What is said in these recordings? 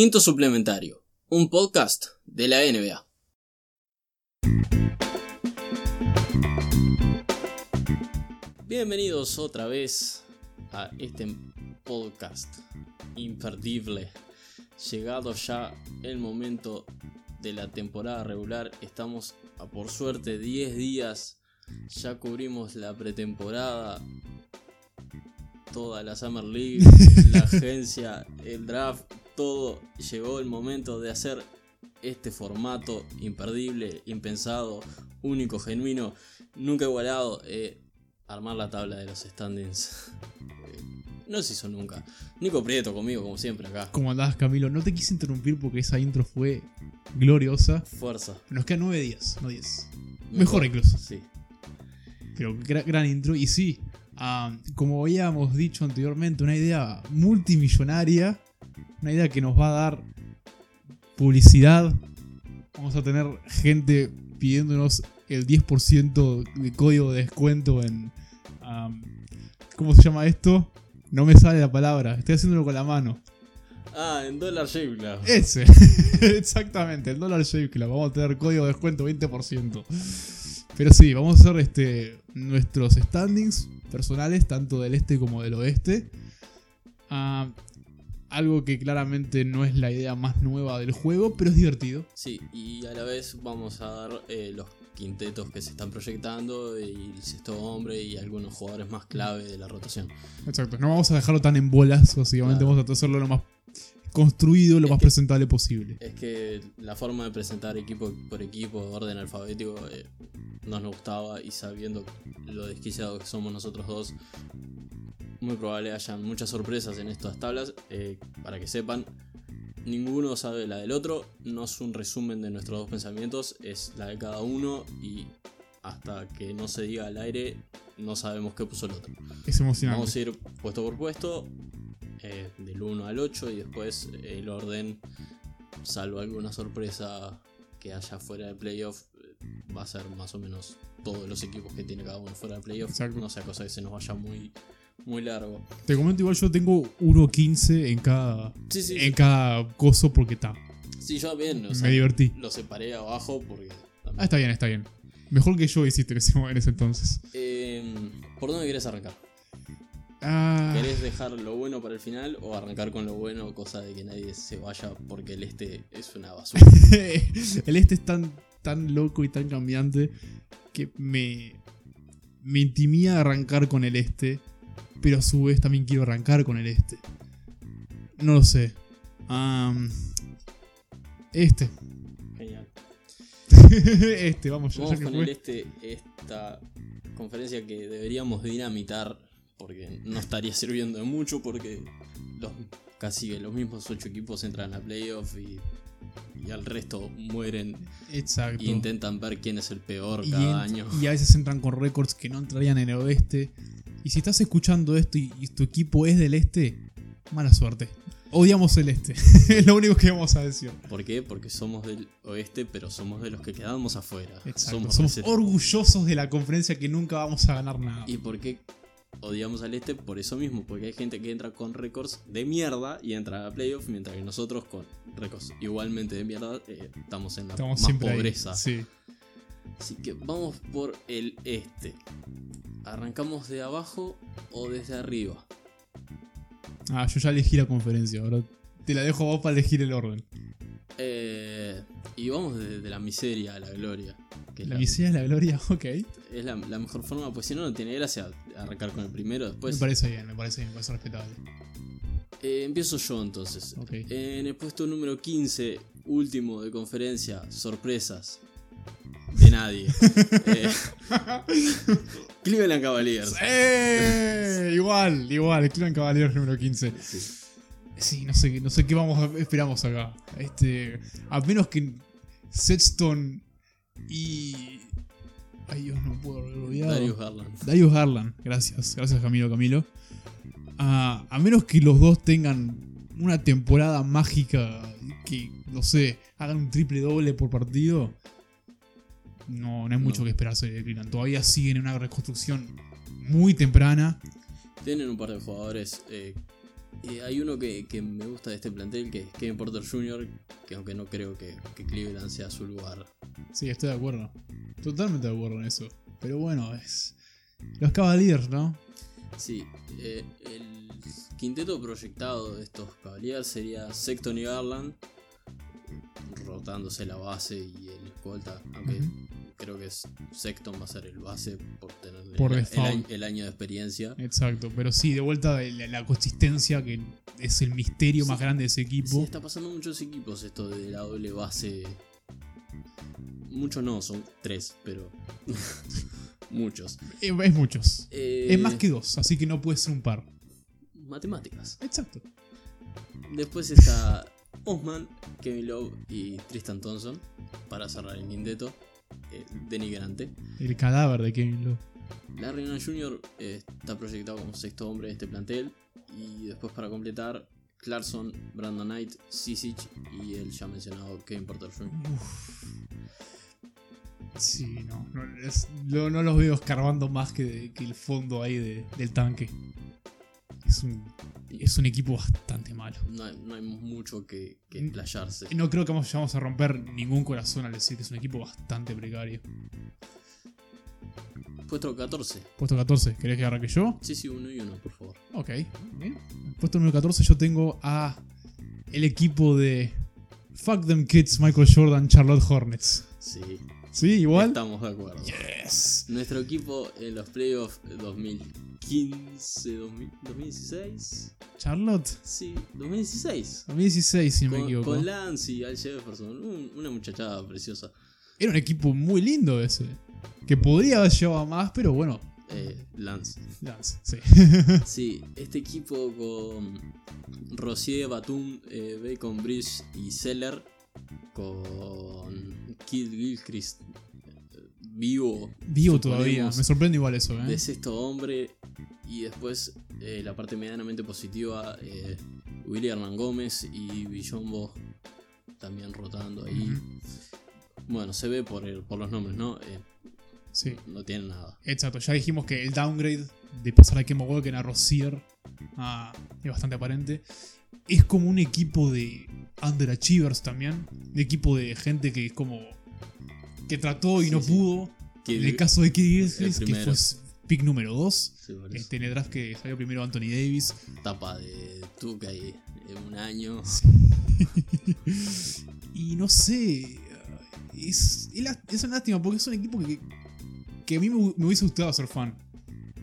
Quinto Suplementario, un podcast de la NBA. Bienvenidos otra vez a este podcast imperdible. Llegado ya el momento de la temporada regular, estamos a por suerte 10 días, ya cubrimos la pretemporada, toda la Summer League, la agencia, el draft, todo. Llegó el momento de hacer este formato imperdible, impensado, único, genuino, nunca igualado. eh, armar la tabla de los standings. No se hizo nunca. Nico Prieto conmigo, como siempre, acá. ¿Cómo andás, Camilo? No te quise interrumpir porque esa intro fue gloriosa. Fuerza. Nos quedan 9 días, no 10. Mejor incluso. Sí. Pero gra- gran intro. Y sí, ah, como habíamos dicho anteriormente, una idea multimillonaria. Una idea que nos va a dar publicidad. Vamos a tener gente pidiéndonos el 10% de código de descuento en... ¿Cómo se llama esto? No me sale la palabra. Estoy haciéndolo con la mano. Ah, en Dollar Shave Club. Ese, exactamente, el Dollar Shave Club. Vamos a tener código de descuento 20%. Pero sí, vamos a hacer este, nuestros standings personales, tanto del este como del oeste. Ah, algo que claramente no es la idea más nueva del juego, pero es divertido. Sí, y a la vez vamos a dar eh, los quintetos que se están proyectando y el sexto hombre y algunos jugadores más clave de la rotación. Exacto, no vamos a dejarlo tan en bolas, básicamente Claro. vamos a hacerlo lo más construido, lo Es más que- presentable posible. Es que la forma de presentar equipo por equipo, orden alfabético, eh, no nos gustaba y sabiendo lo desquiciados que somos nosotros dos, muy probable hayan muchas sorpresas en estas tablas. eh, para que sepan, ninguno sabe la del otro, no es un resumen de nuestros dos pensamientos, es la de cada uno y hasta que no se diga al aire, no sabemos qué puso el otro. Es emocionante. Vamos a ir puesto por puesto, eh, del 1 al 8 y después el orden, salvo alguna sorpresa que haya fuera de playoff, va a ser más o menos todos los equipos que tiene cada uno fuera de playoff. Exacto. No sea cosa que se nos vaya muy, muy largo. Te comento igual, yo tengo 1.15 en cada, Sí, sí, en cada coso porque está. sí, yo bien, o sea, Me divertí. lo separé abajo porque... también- Ah, está bien, está bien. Mejor que yo hiciste en ese, en ese entonces. Eh, ¿Por dónde querés arrancar? Ah, ¿Querés dejar lo bueno para el final o arrancar con lo bueno, cosa de que nadie se vaya porque el este es una basura? el este es tan, tan loco y tan cambiante que me, me intimida arrancar con el este, pero a su vez también quiero arrancar con el este. No lo sé. Este. Genial. este, vamos, ya, ya Vamos que con fue. el este, esta conferencia que deberíamos dinamitar porque no estaría sirviendo de mucho porque los, casi los mismos ocho equipos entran a playoff y, y al resto mueren Exacto. y intentan ver quién es el peor Y, cada año. y a veces entran con récords que no entrarían en el oeste. Y si estás escuchando esto y, y tu equipo es del este, mala suerte. Odiamos el este. es lo único que vamos a decir. ¿Por qué? Porque somos del oeste, pero somos de los que quedamos afuera. Exacto. Somos, orgullosos de la conferencia que nunca vamos a ganar nada. ¿Y por qué odiamos al este? Por eso mismo, porque hay gente que entra con récords de mierda y entra a playoff, mientras que nosotros con récords igualmente de mierda eh, estamos en la Estamos más ahí. pobreza. Sí. Así que vamos por el este. ¿Arrancamos de abajo o desde arriba? Ah, yo ya elegí la conferencia. Ahora te la dejo a vos para elegir el orden. Eh, y vamos desde la miseria a la gloria. Que La miseria es la gloria, ok. es la, la mejor forma, pues si no, no tiene gracia arrancar con el primero. Después me parece bien, me parece bien, me parece respetable. Eh, empiezo yo entonces. En el puesto número 15, último de conferencia, sorpresas. De nadie. Eh, Cleveland Cavaliers. ¡Eh! Igual, igual, Cleveland Cavaliers número 15. Sí. Sí, no sé, no sé qué vamos a- esperamos acá. Este, a menos que Sexton y ay Dios, no puedo. Darius Garland. Darius Garland, gracias, gracias Camilo Camilo. Ah, a menos que los dos tengan una temporada mágica que, no sé, hagan un triple doble por partido, no, no hay mucho No. que esperarse de Cleveland. Todavía siguen en una reconstrucción muy temprana. Tienen un par de jugadores eh, Eh, hay uno que, que me gusta de este plantel, que es Kevin Porter Jr., que aunque no creo que, que Cleveland sea su lugar. Sí, estoy de acuerdo. Totalmente de acuerdo en eso. Pero bueno, es. Los Cavaliers, ¿no? Sí, eh, el quinteto proyectado de estos Cavaliers sería Sexton y Garland, rotándose la base y el escolta, aunque. Creo que es- Sexton va a ser el base por tener el- Por el, default. año- el año de experiencia. Exacto. Pero sí, de vuelta la, la consistencia que es el misterio más Sí. grande de ese Sí, equipo. está pasando muchos equipos esto de la doble base. Muchos no, son tres, pero muchos. Es muchos. Eh, Es más que dos, así que no puede ser un par. matemáticas. Exacto. Después está Osman, Kevin Love y Tristan Thompson para cerrar el quinteto. Eh, denigrante. El cadáver de Kevin Love. Larry Nance Jr. eh, está proyectado como sexto hombre de este plantel. Y después para completar, Clarkson, Brandon Knight, Sisic y el ya mencionado Kevin Porter Jr. Uf. Sí, no. No, es- no- no los veo escarbando más que, que el fondo ahí de- del tanque. Es un, es un equipo bastante malo. No hay, no hay mucho que, que explayarse. No creo que vamos, vamos a romper ningún corazón al decir que es un equipo bastante precario. Puesto 14. Puesto 14, ¿querés que arranque yo? Sí, sí, uno y uno, por favor. Ok. bien. Puesto número 14 yo tengo a el equipo de Fuck Them Kids, Michael Jordan, Charlotte Hornets. Sí, ¿Sí? ¿Igual? estamos de acuerdo. Yes. Nuestro equipo en los playoffs 2015, 2000, 2016. Charlotte. Sí, 2016. 2016, si no me equivoco. con Lance y Al Jefferson, un- una muchachada preciosa. Era un equipo muy lindo ese. Que podría haber llevado más, pero bueno. Eh, Lance. Lance, sí. Sí, este equipo con Rosier, Batum, eh, Bacon Bridge y Seller, con Kid Gilchrist eh, vivo, Vivo todavía. Me sorprende igual eso, de ¿eh? sexto hombre. Y después eh, la parte medianamente positiva, eh, William Hernán Gómez y Villombo también rotando ahí. Bueno, se ve por, el- por los nombres, ¿no? Eh, Sí. no tienen nada. Exacto, ya dijimos que el downgrade de pasar a Kemba Walker a Rozier ah, es bastante aparente. Es como un equipo de underachievers también. De equipo de gente que es como. que trató y Sí, no sí. pudo. En el caso de Kid Gilchrist, que fue pick número 2. sí. Este, en el draft que salió primero Anthony Davis. Tapa de Tuca y en un año. y no sé. Es, es, una lástima porque es un equipo que, que a mí me, me hubiese gustado ser fan.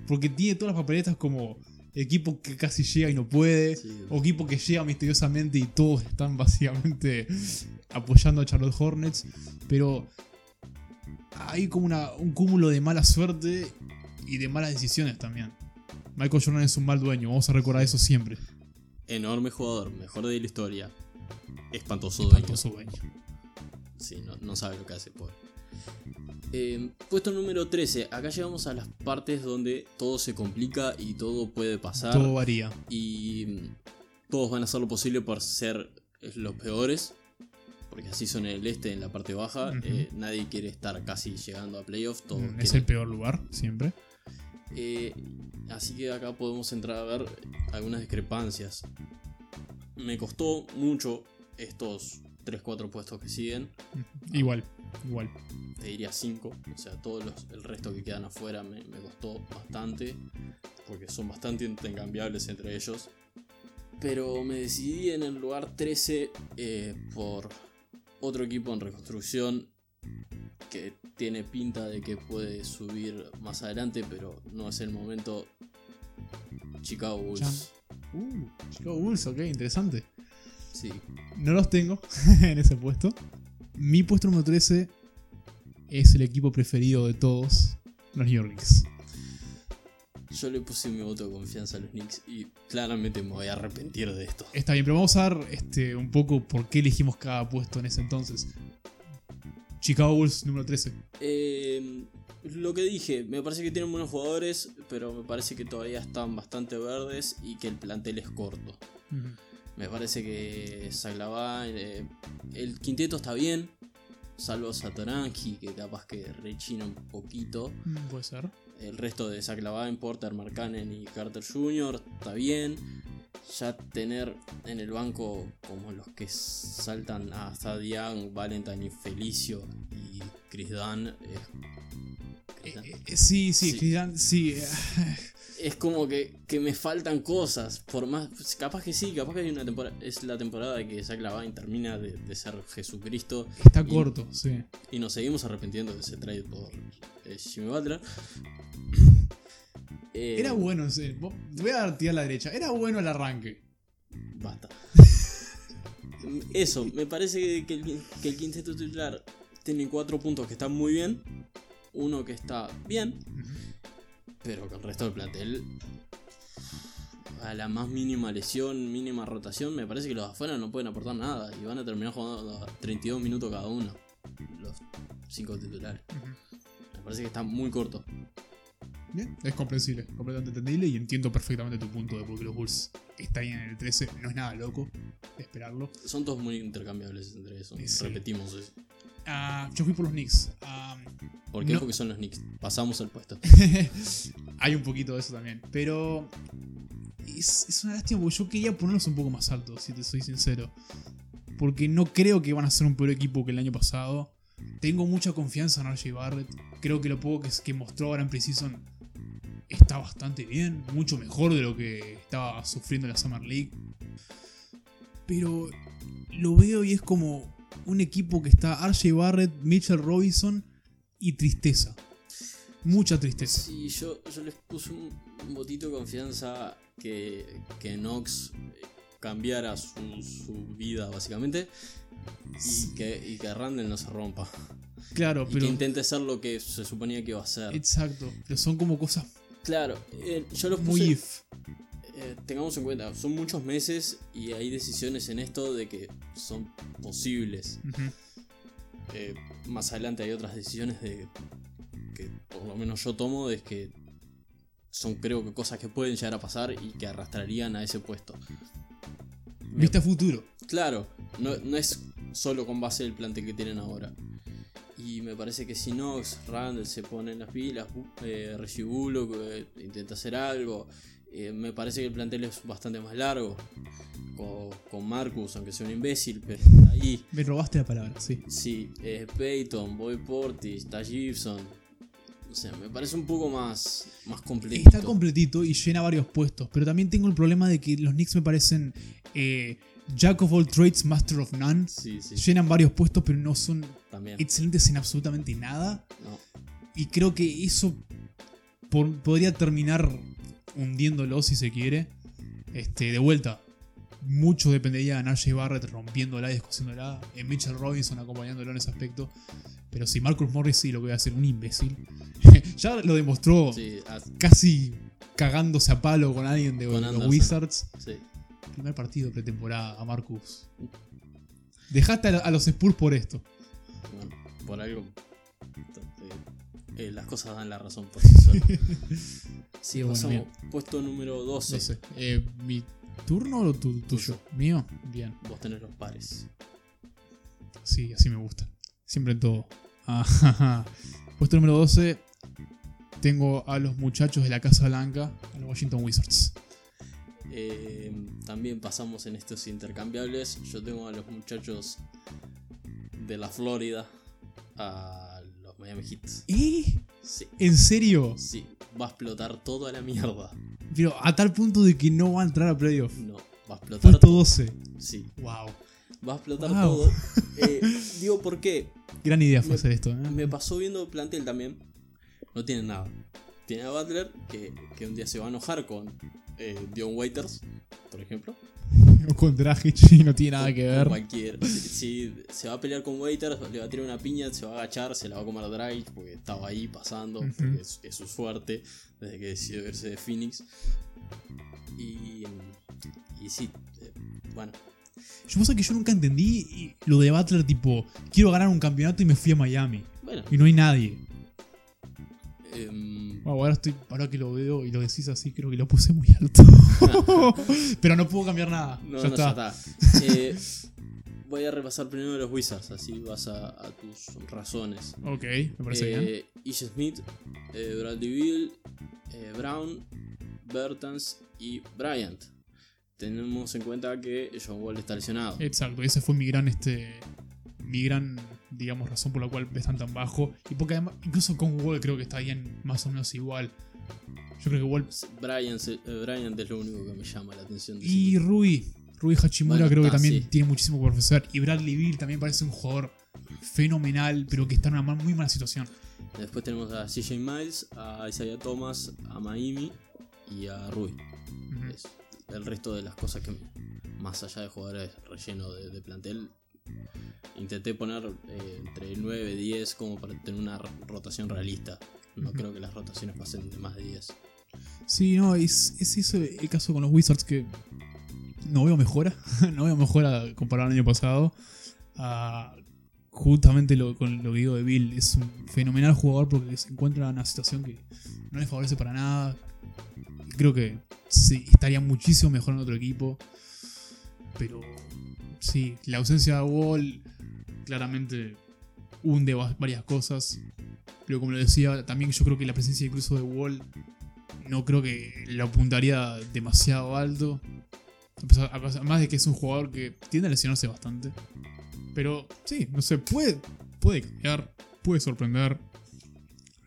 Porque tiene todas las papeletas como equipo que casi llega y no puede. Sí. O equipo que llega misteriosamente y todos están básicamente apoyando a Charlotte Hornets. Pero hay como una- un cúmulo de mala suerte y de malas decisiones también. Michael Jordan es un mal dueño, vamos a recordar eso siempre. Enorme jugador, mejor de la historia. Espantoso, dueño. Espantoso dueño. Sí, no, no sabe lo que hace, pobre. Eh, puesto número 13. Acá llegamos a las partes donde todo se complica y todo puede pasar. Todo varía. Y mm, todos van a hacer lo posible por ser eh, los peores. Porque así son en el este, en la parte baja. Eh, nadie quiere estar casi llegando a playoffs. Mm, Es quieren- el peor lugar, siempre. Eh, así que acá podemos entrar a ver algunas discrepancias. Me costó mucho estos 3-4 puestos que siguen. Igual, igual. Te diría 5. O sea, todo los- el resto que quedan afuera me, me costó bastante. Porque son bastante intercambiables entre ellos. Pero me decidí en el lugar 13 eh, por otro equipo en reconstrucción que tiene pinta de que puede subir más adelante, pero no es el momento. Chicago Bulls. Uh, Chicago Bulls, ok, interesante. Sí, No los tengo en ese puesto. Mi puesto número 13 es el equipo preferido de todos, los New York Knicks. yo le puse mi voto de confianza a los Knicks y claramente me voy a arrepentir de esto. Está bien, pero vamos a ver este, un poco por qué elegimos cada puesto en ese entonces. Chicago Bulls número 13. Eh, lo que dije, me parece que tienen buenos jugadores, pero me parece que todavía están bastante verdes y que el plantel es corto. Me parece que Zaglavá, eh, el quinteto está bien, salvo Satoranji, que capaz que rechina un poquito. Mm, Puede ser. El resto de Zaglavá, Porter, Markkanen y Carter Jr. está bien. ya tener en el banco como los que saltan hasta Diane, Valentine y Felicio y Chris Dunn. eh, eh, sí, sí, Sí. Chris Dunn, sí. Es como que, que me faltan cosas. Por más. Capaz que sí, capaz que hay una temporada. Es la temporada de que Zack Lavine termina de, de ser Jesucristo. Está Y- corto, sí. Y nos seguimos arrepintiendo de ese trade por eh, Jimmy Butler. Eh, Era bueno. Vos- Voy a tirar a la derecha. Era bueno el arranque. Basta. Eso, me parece que, el, que el quinteto titular tiene cuatro puntos que están muy bien. Uno que está bien. Pero que el resto del plantel. A la más mínima lesión, mínima rotación, me parece que los afuera no pueden aportar nada. Y van a terminar jugando a 32 minutos cada uno. Los cinco titulares. Me parece que está muy corto. Bien, es comprensible, completamente entendible y entiendo perfectamente tu punto de por qué los Bulls están ahí en el 13. No es nada loco esperarlo. Son todos muy intercambiables entre eso. Sí. Repetimos eso. Ah, yo fui por los Knicks. Ah, ¿Por qué? No. Porque son los Knicks. Pasamos el puesto. hay un poquito de eso también. Pero es, es una lástima porque yo quería ponerlos un poco más altos, si te soy sincero. Porque no creo que van a ser un peor equipo que el año pasado. Tengo mucha confianza en RJ Barrett. Creo que lo poco que, que mostró ahora en Precision está bastante bien. Mucho mejor de lo que estaba sufriendo en la Summer League. Pero lo veo y es como un equipo que está RJ Barrett, Mitchell Robinson y tristeza. Mucha tristeza. Sí, yo, yo les puse un, un botito de confianza que, que Knox eh, cambiara su, su vida, básicamente. Y que, y que Randall no se rompa. Claro, Y pero. que intente ser lo que se suponía que iba a ser. Exacto. Pero son como cosas Claro, eh, yo los muy puse. if. Eh, tengamos en cuenta, son muchos meses y hay decisiones en esto de que son posibles. Eh, más adelante hay otras decisiones de que por lo menos yo tomo de que son creo que cosas que pueden llegar a pasar y que arrastrarían a ese puesto. Vista futuro. Claro, no, no es solo con base del plantel que tienen ahora. Y me parece que si Knox, Randall se ponen las pilas, eh, Reggie Bullock eh, intenta hacer algo. Eh, me parece que el plantel es bastante más largo. Con, con Marcus, aunque sea un imbécil, pero está ahí. Me robaste la palabra, sí. Sí, eh, Peyton, Boy Portis, Taj Gibson. O sea, me parece un poco más, más completito. Está completito y llena varios puestos. Pero también tengo el problema de que los Knicks me parecen eh, Jack of all trades, Master of none. Sí, sí, Llenan varios puestos, pero no son también. excelentes en absolutamente nada. No, Y creo que eso por- podría terminar hundiéndolo si se quiere. Este, de vuelta. Mucho dependería de Najee Barrett rompiéndola y descosiéndola. En Mitchell Robinson acompañándolo en ese aspecto. Pero si Marcus Morris sí lo que voy a hacer, un imbécil. ya lo demostró sí, casi cagándose a palo con alguien de Con los Anderson. Wizards. sí. Primer partido pretemporada a Marcus. Dejaste a los Spurs por esto. Bueno, por algo. Eh, las cosas dan la razón por sí solas. Sí, bueno, pasamos. Puesto número 12. No sé. eh, ¿Mi turno o tu, tuyo? ¿Mío? Bien. Vos tenés los pares. Sí, así me gusta. Siempre en todo. Ajá. Puesto número 12. Tengo a los muchachos de la Casa Blanca, a los Washington Wizards. Eh, también pasamos en estos intercambiables. Yo tengo a los muchachos de la Florida a los Miami Heat. ¿Eh? Sí, ¿En serio? sí, va a explotar todo a la mierda. Pero a tal punto de que no va a entrar a playoff. No, va a explotar Puesto todo. 12. Sí, Wow. va a explotar Wow. todo. Eh, digo, ¿por qué? Gran idea fue Me- hacer esto. ¿eh? Me pasó viendo el plantel también. No tiene nada. Tiene a Butler, que, que un día se va a enojar con eh, Dion Waiters, por ejemplo. Con Dragic y no tiene nada que ver. Cualquier. Si, si se va a pelear con Waiters, le va a tirar una piña, se va a agachar, se la va a comer Drake porque estaba ahí pasando, porque es, es su suerte desde que decidió irse de Phoenix. Y, y sí, eh, bueno, Yo pasa que yo nunca entendí lo de Butler, tipo, quiero ganar un campeonato y me fui a Miami. bueno. Y no hay nadie. Em, Bueno, ahora, estoy, ahora que lo veo y lo decís así, creo que lo puse muy alto. Pero no puedo cambiar nada. no, ya no, está. ya está. Eh, voy a repasar primero los Wizards, así vas a, a tus razones. Ok, me parece bien. Eh, Ish Smith, eh, Bradley Bill, eh, Brown, Bertans y Bryant. tenemos en cuenta que John Wall está lesionado. Exacto, ese fue mi gran, este, mi gran, digamos, razón por la cual están tan bajo. Y porque además, incluso con Wall creo que está bien más o menos igual. Yo creo que Wall... Brian, eh, Bryant es lo único que me llama la atención. de Y. Rui, Rui Hachimura Bueno, creo que también sí. tiene muchísimo por ofrecer. Y Bradley Bill también parece un jugador fenomenal, pero que está en una muy mala situación. Después tenemos a CJ Miles, a Isaiah Thomas, a Miami y a Rui. El resto de las cosas que, más allá de jugadores relleno de, de plantel, intenté poner eh, entre 9 y 10 como para tener una rotación realista. No creo que las rotaciones pasen de más de 10. Sí, no, es, es eso el caso con los Wizards que no veo mejora. no veo mejora comparado al año pasado. Ah, justamente lo, con lo que digo de Bill, es un fenomenal jugador porque se encuentra en una situación que no le favorece para nada. Creo que sí, estaría muchísimo mejor en otro equipo. Pero sí, la ausencia de Wall claramente hunde va- varias cosas. Pero como lo decía, también yo creo que la presencia incluso de Wall no creo que lo apuntaría demasiado alto. Pesar- Además de que es un jugador que tiende a lesionarse bastante. Pero sí, no sé, puede, puede cambiar, puede sorprender.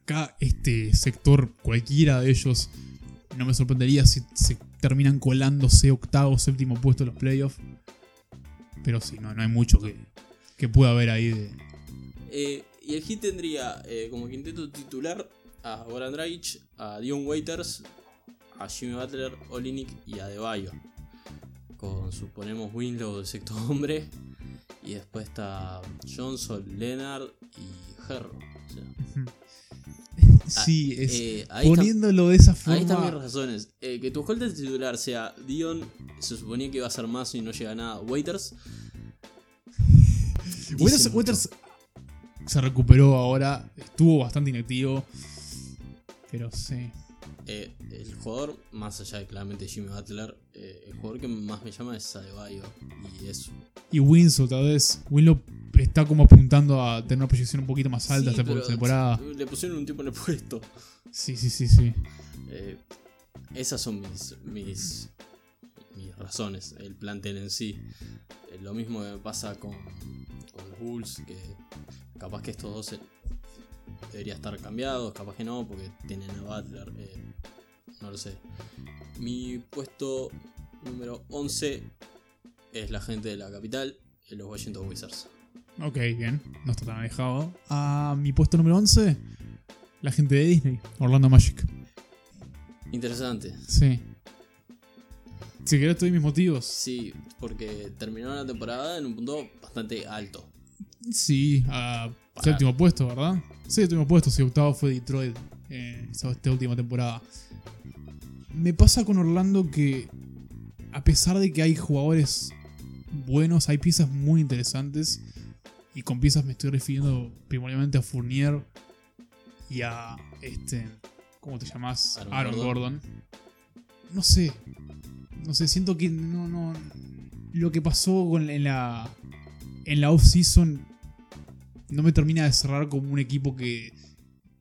Acá este sector, cualquiera de ellos, no me sorprendería si se terminan colándose octavo, séptimo puesto en los playoffs. Pero sí, no, no hay mucho que, que pueda haber ahí de... Eh, y el Heat tendría eh, como quinteto titular a Goran Dragic, a Dion Waiters, a Jimmy Butler, Olinik y a Debayo. Con suponemos Winlow de sexto hombre. Y después está Johnson, Leonard y Herro. O sea, Sí, es, eh, está- poniéndolo de esa ahí están mis forma... razones. Eh, que tu escolta titular sea Dion, se suponía que iba a ser más y no llega a nada. Waiters. Waters se recuperó ahora, estuvo bastante inactivo. Pero sí. Eh, el jugador, más allá de claramente Jimmy Butler, eh, el jugador que más me llama es Adebayo. Y eso. Y Winslow, tal vez. Winslow está como apuntando a tener una proyección un poquito más alta Sí, esta temporada. Le pusieron un tipo en el puesto. Sí, sí, sí, sí. Eh, esas son mis, mis, mis razones, el plantel en sí. Eh, lo mismo que me pasa con, con los Bulls, que capaz que estos dos eh, debería estar cambiados, capaz que no, porque tienen a Butler. eh, no lo sé. Mi puesto número 11 es la gente de la capital, los Washington Wizards. Ok, bien. No está tan alejado. A mi puesto número 11, la gente de Disney, Orlando Magic. Interesante. Sí. Si te doy mis motivos. Sí, porque terminaron la temporada en un punto bastante alto. Sí, a Para- séptimo puesto, ¿verdad? Séptimo puesto, si octavo fue Detroit eh, esta última temporada. Me pasa con Orlando que, a pesar de que hay jugadores buenos, hay piezas muy interesantes. Y con piezas me estoy refiriendo primordialmente a Fournier y a este. ¿Cómo te llamas? Aaron Aaron, Gordon. Gordon. No sé. No sé, siento que no, no. Lo que pasó con, en la. En la off-season no me termina de cerrar como un equipo que.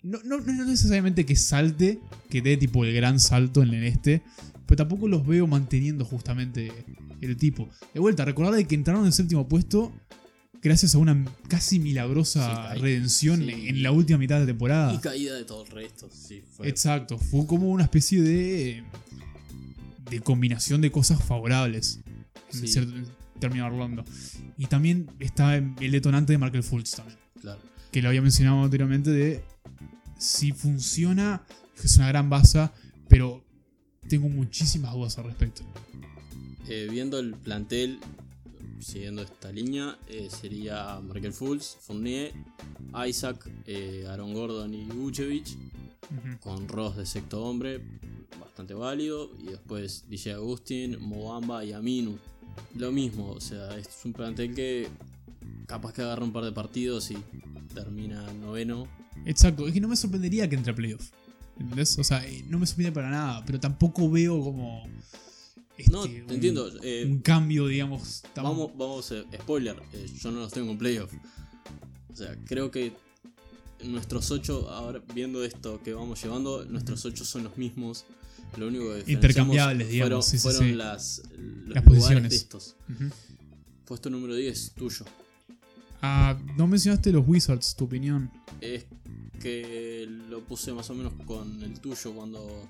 No, no, no necesariamente que salte, que dé tipo el gran salto en el este, pero tampoco los veo manteniendo justamente el tipo. De vuelta, recordar de que entraron en séptimo puesto gracias a una casi milagrosa Sí, redención sí. en la última mitad de temporada. Y caída de todo el resto. Sí, fue. Exacto, fue como una especie de. De combinación de cosas favorables en Sí. cierto término Orlando. Y también está el detonante de Markel Fultz también. Claro. Que lo había mencionado anteriormente de si funciona, es una gran base, pero tengo muchísimas dudas al respecto. Eh, viendo el plantel, siguiendo esta línea, eh, sería Markel Fultz, Fournier, Isaac, eh, Aaron Gordon y Vucevic, con Ross de sexto hombre, bastante válido, y después DJ Agustin, Mobamba y Aminu. Lo mismo, o sea, es un plantel que capaz que agarra un par de partidos y termina noveno. Exacto, es que no me sorprendería que entre a playoff. ¿Entendés? O sea, eh, no me sorprende para nada, pero tampoco veo como. Este, No, te un- entiendo. eh, Un cambio, digamos. tan- Vamos, vamos, eh, spoiler, eh, yo no los tengo en playoff. O sea, creo que nuestros ocho, ahora viendo esto que vamos llevando, nuestros ocho son los mismos Lo único que Intercambiables, digamos, Fueron, sí, sí, fueron sí. las, los Las posiciones. de estos. Puesto número 10, tuyo. Ah, no mencionaste los Wizards, tu opinión. Es que lo puse más o menos con el tuyo cuando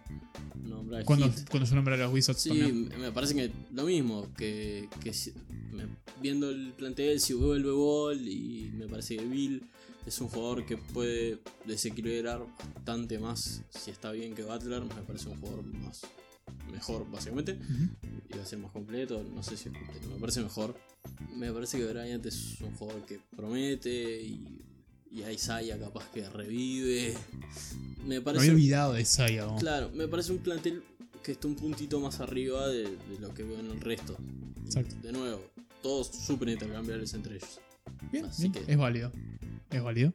nombré Cuando, cuando yo nombré a los Wizards Sí, también. me parece que lo mismo, que, que si- me- viendo el plantel, si vuelve Ball y me parece que Bill es un jugador que puede desequilibrar bastante más si está bien que Butler, me parece un jugador más mejor básicamente, Ujú. iba a ser más completo, no sé si es completo, me parece mejor. Me parece que Bryant es un jugador que promete y, y a Isaiah capaz que revive. Me Me parece había olvidado de Isaiah. ¿no? Claro, me parece un plantel que está un puntito más arriba de, de lo que veo en el resto. Exacto. De nuevo, todos súper intercambiables entre ellos. Bien, Así bien, que- es válido. Es válido.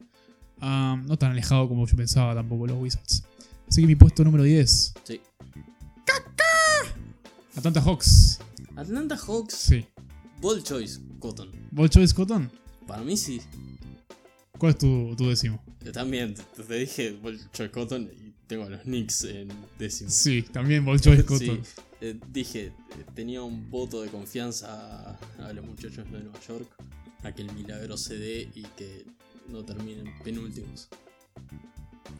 Ah, no tan alejado como yo pensaba tampoco los Wizards. Así que mi puesto número 10. Sí. Atlanta Hawks. Atlanta Hawks, Sí. Ball Choice, Cotton. ¿Ball Choice Cotton? Para mí sí. ¿Cuál es tu, tu décimo? Yo también te, te dije Ball Choice Cotton y tengo a los Knicks en décimo. Sí, también Ball Choice Sí, Cotton. eh, dije, eh, tenía un voto de confianza a, a los muchachos de Nueva York, a que el milagro se dé y que no terminen penúltimos.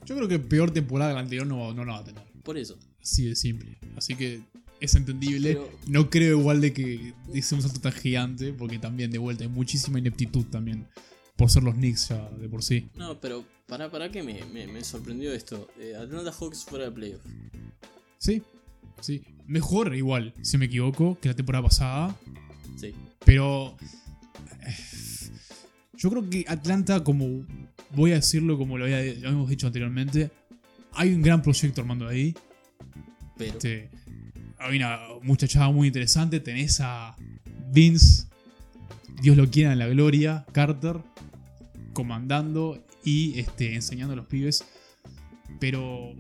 Yo creo que peor temporada que la anterior no, no la va a tener. Por eso. Así de simple. Así que es entendible. Pero- No creo igual de que hice un salto tan gigante, porque también de vuelta hay muchísima ineptitud también. Por ser los Knicks ya de por sí. No, pero para, para que me, me, me sorprendió esto. Eh, Atlanta Hawks fuera de playoff. Sí, sí. Mejor igual, si me equivoco, que la temporada pasada. Sí. Pero. eh, Yo creo que Atlanta, como voy a decirlo como lo, había- lo habíamos dicho anteriormente, hay un gran proyecto armando ahí. Pero Este, hay una muchachada muy interesante. Tenés a Vince, Dios lo quiera en la gloria, Carter, comandando y este, enseñando a los pibes. Pero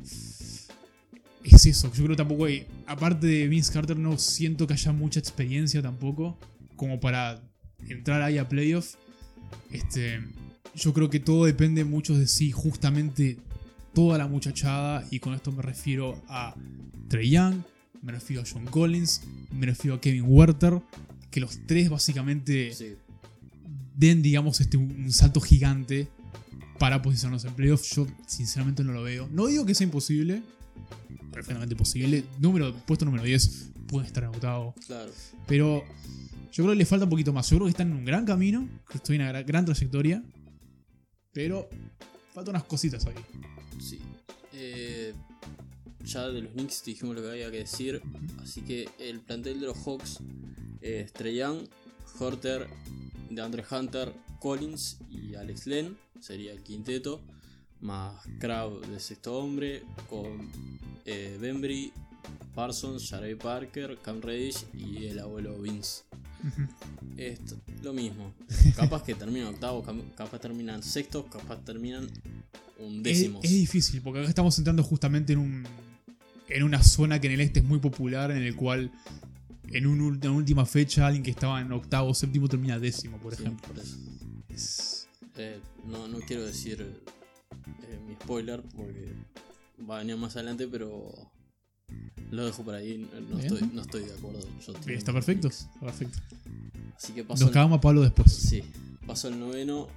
es eso. Yo creo que tampoco hay. Aparte de Vince Carter, no siento que haya mucha experiencia tampoco. Como para entrar ahí a playoff. Este, yo creo que todo depende mucho de si justamente toda la muchachada. Y con esto me refiero a Trey Young, me refiero a John Collins, me refiero a Kevin Werther. Que los tres básicamente den, digamos, este, un salto gigante para posicionarnos en playoff. Yo sinceramente no lo veo. No digo que sea imposible. Perfectamente posible. Número, puesto número 10. Puede estar en octavo. claro. Pero yo creo que le falta un poquito más. Yo creo que están en un gran camino. Que estoy en una gra- gran trayectoria. Pero faltan unas cositas ahí. Sí. Eh, ya de los Knicks dijimos lo que había que decir. Así que el plantel de los Hawks Young, Horter, DeAndre Hunter, Collins y Alex Len. Sería el quinteto. Más Crab de sexto hombre. Con eh, Bembry, Parsons, Jarey Parker, Cam Reddish y el abuelo Vince. Esto, lo mismo. Capaz que terminan octavos, capaz terminan sextos, capaz terminan Es, undécimos. es difícil. Porque acá estamos entrando justamente en un. En una zona que en el este es muy popular. En el cual. En un una última fecha, alguien que estaba en octavo o séptimo termina décimo, por Sí, ejemplo. Es- Eh, no, no quiero decir eh, mi spoiler porque va a venir más adelante, pero lo dejo por ahí. No estoy, no estoy de acuerdo. Yo Está perfecto. Está perfecto. Así que paso Nos cagamos a Pablo después. sí, paso al noveno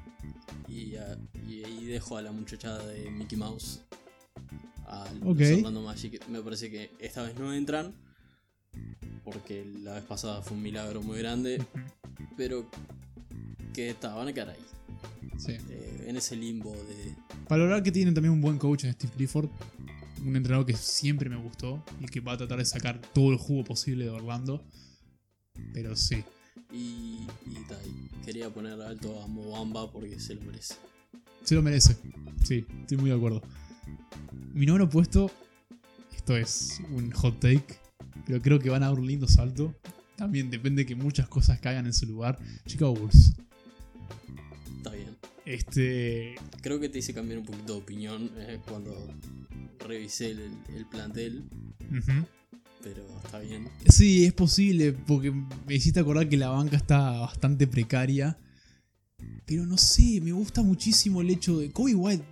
y, a- y ahí dejo a la muchachada de Mickey Mouse. Al Ok. los Orlando Magic. Me parece que esta vez no entran. Porque la vez pasada fue un milagro muy grande. Pero que está, van a quedar ahí. Sí. eh, en ese limbo de, Valorar que tienen también un buen coach en Steve Clifford. Un entrenador que siempre me gustó y que va a tratar de sacar todo el jugo posible de Orlando. Pero sí. Y, y ta, y quería poner alto a Mobamba porque se lo merece. Se lo merece. Sí, estoy muy de acuerdo. Mi noveno puesto. Esto es un hot take. Pero creo que van a dar un lindo salto. También depende que muchas cosas caigan en su lugar. Chicago Bulls. Está bien. Este. Creo que te hice cambiar un poquito de opinión eh, cuando revisé el, el plantel, ujú. pero está bien. Sí, es posible, porque me hiciste acordar que la banca está bastante precaria. Pero no sé, me gusta muchísimo el hecho de. Kobe White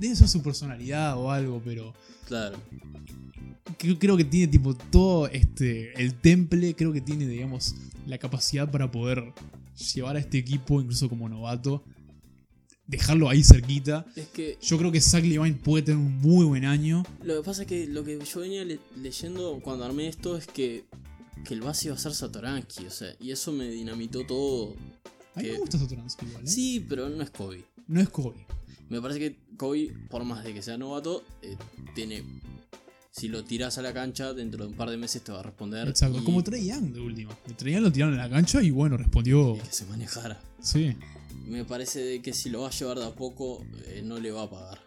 debe ser su personalidad o algo, pero Claro. creo, creo que tiene tipo todo este el temple, creo que tiene digamos la capacidad para poder llevar a este equipo incluso como novato, dejarlo ahí cerquita. Es que Yo creo que Zach Levine puede tener un muy buen año. lo que pasa es que lo que yo venía le- leyendo cuando armé esto es que, que el base iba a ser Satoransky, o sea, y eso me dinamitó todo. A mí Que- me gusta Satoransky igual, ¿eh? Sí, pero no es Kobe. No es Kobe. Me parece que Kobe, por más de que sea novato, eh, tiene. Si lo tiras a la cancha, dentro de un par de meses te va a responder. Exacto, y- como Trey Young de última. Trey Young lo tiraron en la cancha y bueno, respondió. y que se manejara. Sí. Me parece de que si lo va a llevar de a poco, eh, no le va a pagar.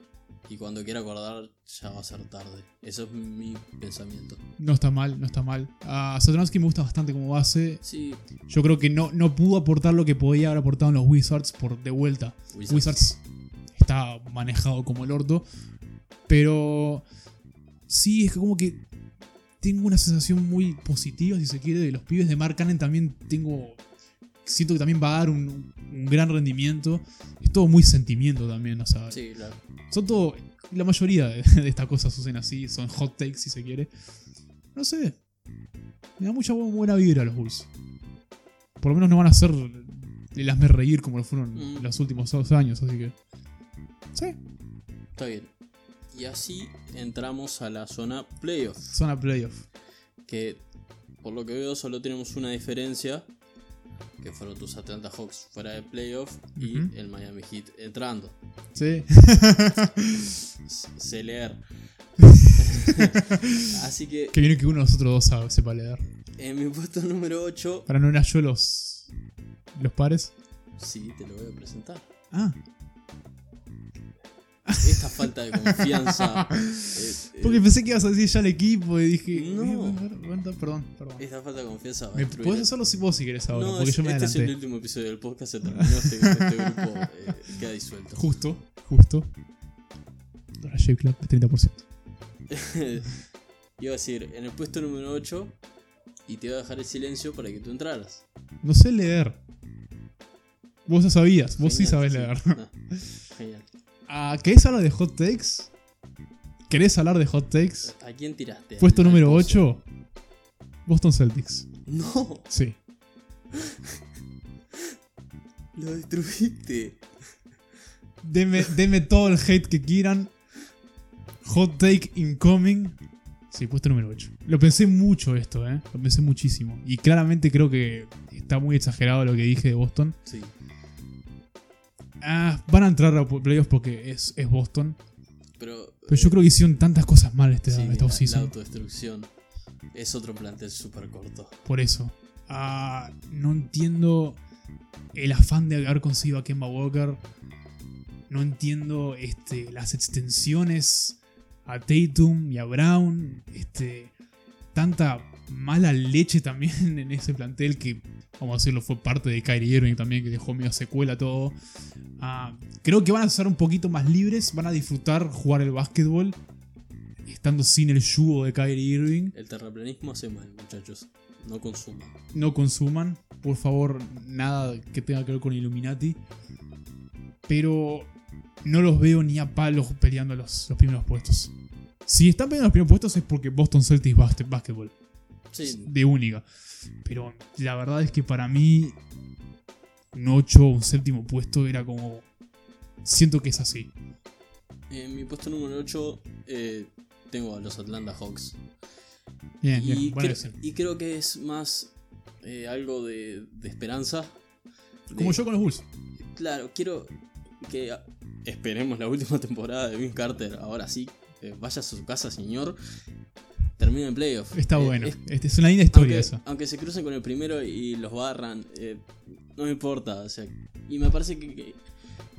Y cuando quiera acordar, ya va a ser tarde. Eso es mi pensamiento. No está mal, no está mal. A Satoransky me gusta bastante como base. Sí, Yo creo que no, no pudo aportar lo que podía haber aportado en los Wizards por de vuelta. Wizards. Wizards está manejado como el orto. Pero sí, es que como que tengo una sensación muy positiva, si se quiere, de los pibes de Mark Cannon. También tengo. Siento que también va a dar un, un gran rendimiento. Es todo muy sentimiento también, o sea. sí, claro. Son todo. La mayoría de, de estas cosas suceden así, son hot takes si se quiere. No sé. Me da mucha bu- buena vibra los Bulls. Por lo menos no van a hacer el hazme reír como lo fueron Mm. los últimos dos años, así que. Sí, Está bien. Y así entramos a la zona playoff. zona playoff. Que por lo que veo solo tenemos una diferencia. Que fueron tus Atlanta Hawks fuera de playoff y el Miami Heat entrando. Sí. Sé leer. Así que que viene que uno de nosotros dos sabe, sepa leer. en mi puesto número 8, Para no era yo los. los pares. sí, te lo voy a presentar. Ah. Esta falta de confianza. eh, eh, Porque pensé que ibas a decir ya el equipo y dije. No. eh, bueno, perdón, perdón. esta falta de confianza va a Me- destruir Podés el- hacerlo si vos si querés ahora, No, porque es- yo me este es adelanté. el último episodio del podcast, se terminó este, este grupo eh, queda disuelto. Justo, justo. Dora Shave Club de 30%. Iba a decir, en el puesto número 8, y te iba a dejar el silencio para que tú entraras. No sé leer. Vos ya sabías, vos sí Genial, sabés leer. Ah, genial. Ah, ¿Querés hablar de hot takes? ¿Querés hablar de hot takes? ¿A quién tiraste? Puesto número pozo. 8. Boston Celtics. No, Sí. lo destruiste. Deme, deme todo el hate que quieran. Hot take incoming. Sí, puesto número 8. Lo pensé mucho esto, ¿eh? Lo pensé muchísimo. Y claramente creo que está muy exagerado lo que dije de Boston. Sí, Ah, van a entrar a playoffs porque es, es Boston. pero. Pero yo creo que hicieron tantas cosas mal este, sí, esta la, autodestrucción es otro plantel súper corto. Por eso. Ah, no entiendo el afán de haber conseguido a Kemba Walker. No entiendo este, las extensiones a Tatum y a Brown. Este, tanta mala leche también en ese plantel que, vamos a decirlo, fue parte de Kyrie Irving también, que dejó medio secuela todo. Ah, creo que van a ser un poquito más libres, van a disfrutar jugar el básquetbol estando sin el yugo de Kyrie Irving. El terraplanismo hace mal, muchachos. No consuman. no consuman, por favor, nada que tenga que ver con Illuminati. Pero no los veo ni a palos peleando los, los primeros puestos. Si están peleando los primeros puestos es porque Boston Celtics basket, basketball. Sí, De única. Pero la verdad es que para mí, un 8 o un séptimo puesto era como. Siento que es así. en mi puesto número 8 tengo a los Atlanta Hawks. Bien, Y, bien, creo, y creo que es más eh, algo de, de esperanza. De- Como yo con los Bulls. Claro, quiero que esperemos la última temporada de Vince Carter. Ahora sí, eh, vaya a su casa, señor. Termina en playoff. Está Eh, bueno. es- Este, es una linda historia aunque, esa. aunque se crucen con el primero y los barran, eh, no me importa. O sea, y me parece que, que,